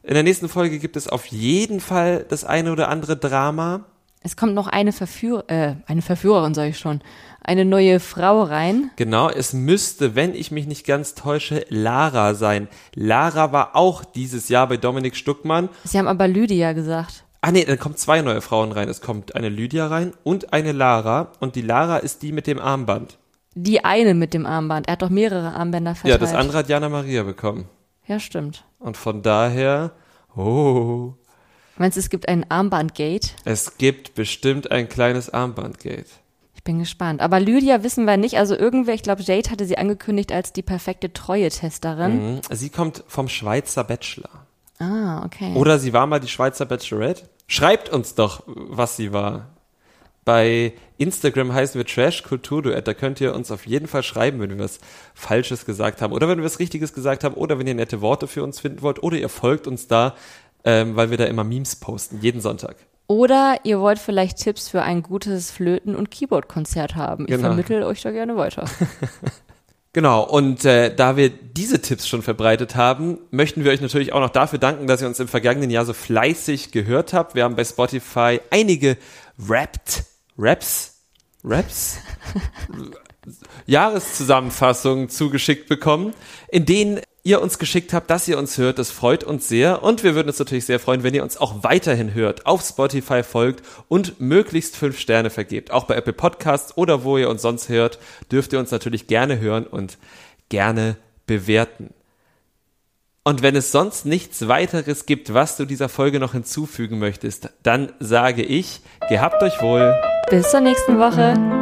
In der nächsten Folge gibt es auf jeden Fall das eine oder andere Drama. Es kommt noch eine Verführ äh, eine Verführerin, sage ich schon, eine neue Frau rein. Genau, es müsste, wenn ich mich nicht ganz täusche, Lara sein. Lara war auch dieses Jahr bei Dominik Stuckmann. Sie haben aber Lydia gesagt. Ah nee, dann kommen zwei neue Frauen rein. Es kommt eine Lydia rein und eine Lara. Und die Lara ist die mit dem Armband. Die eine mit dem Armband. Er hat doch mehrere Armbänder Ja, verteilt. das andere hat Jana Maria bekommen. Ja, stimmt. Und von daher, oh, Meinst du, es gibt ein Armbandgate? es gibt bestimmt ein kleines Armbandgate. Ich bin gespannt. Aber Lydia wissen wir nicht. Also irgendwer, ich glaube, Jade hatte sie angekündigt als die perfekte Treue-Testerin. Mhm. Sie kommt vom Schweizer Bachelor. Ah, okay. Oder sie war mal die Schweizer Bachelorette. Schreibt uns doch, was sie war. Bei Instagram heißen wir Trash Kulturduett. Da könnt ihr uns auf jeden Fall schreiben, wenn wir was Falsches gesagt haben. Oder wenn wir was Richtiges gesagt haben. Oder wenn ihr nette Worte für uns finden wollt. Oder ihr folgt uns da, ähm, weil wir da immer Memes posten. Jeden Sonntag. Oder ihr wollt vielleicht Tipps für ein gutes Flöten- und Keyboard-Konzert haben. Ich Genau. vermittel euch da gerne weiter. *laughs* Genau, und äh, da wir diese Tipps schon verbreitet haben, möchten wir euch natürlich auch noch dafür danken, dass ihr uns im vergangenen Jahr so fleißig gehört habt. Wir haben bei Spotify einige Rapt, Raps, Raps, *laughs* Jahreszusammenfassungen zugeschickt bekommen, in denen ihr uns geschickt habt, dass ihr uns hört. Das freut uns sehr. Und wir würden uns natürlich sehr freuen, wenn ihr uns auch weiterhin hört, auf Spotify folgt und möglichst fünf Sterne vergebt. Auch bei Apple Podcasts oder wo ihr uns sonst hört, dürft ihr uns natürlich gerne hören und gerne bewerten. Und wenn es sonst nichts weiteres gibt, was du dieser Folge noch hinzufügen möchtest, dann sage ich, gehabt euch wohl. Bis zur nächsten Woche.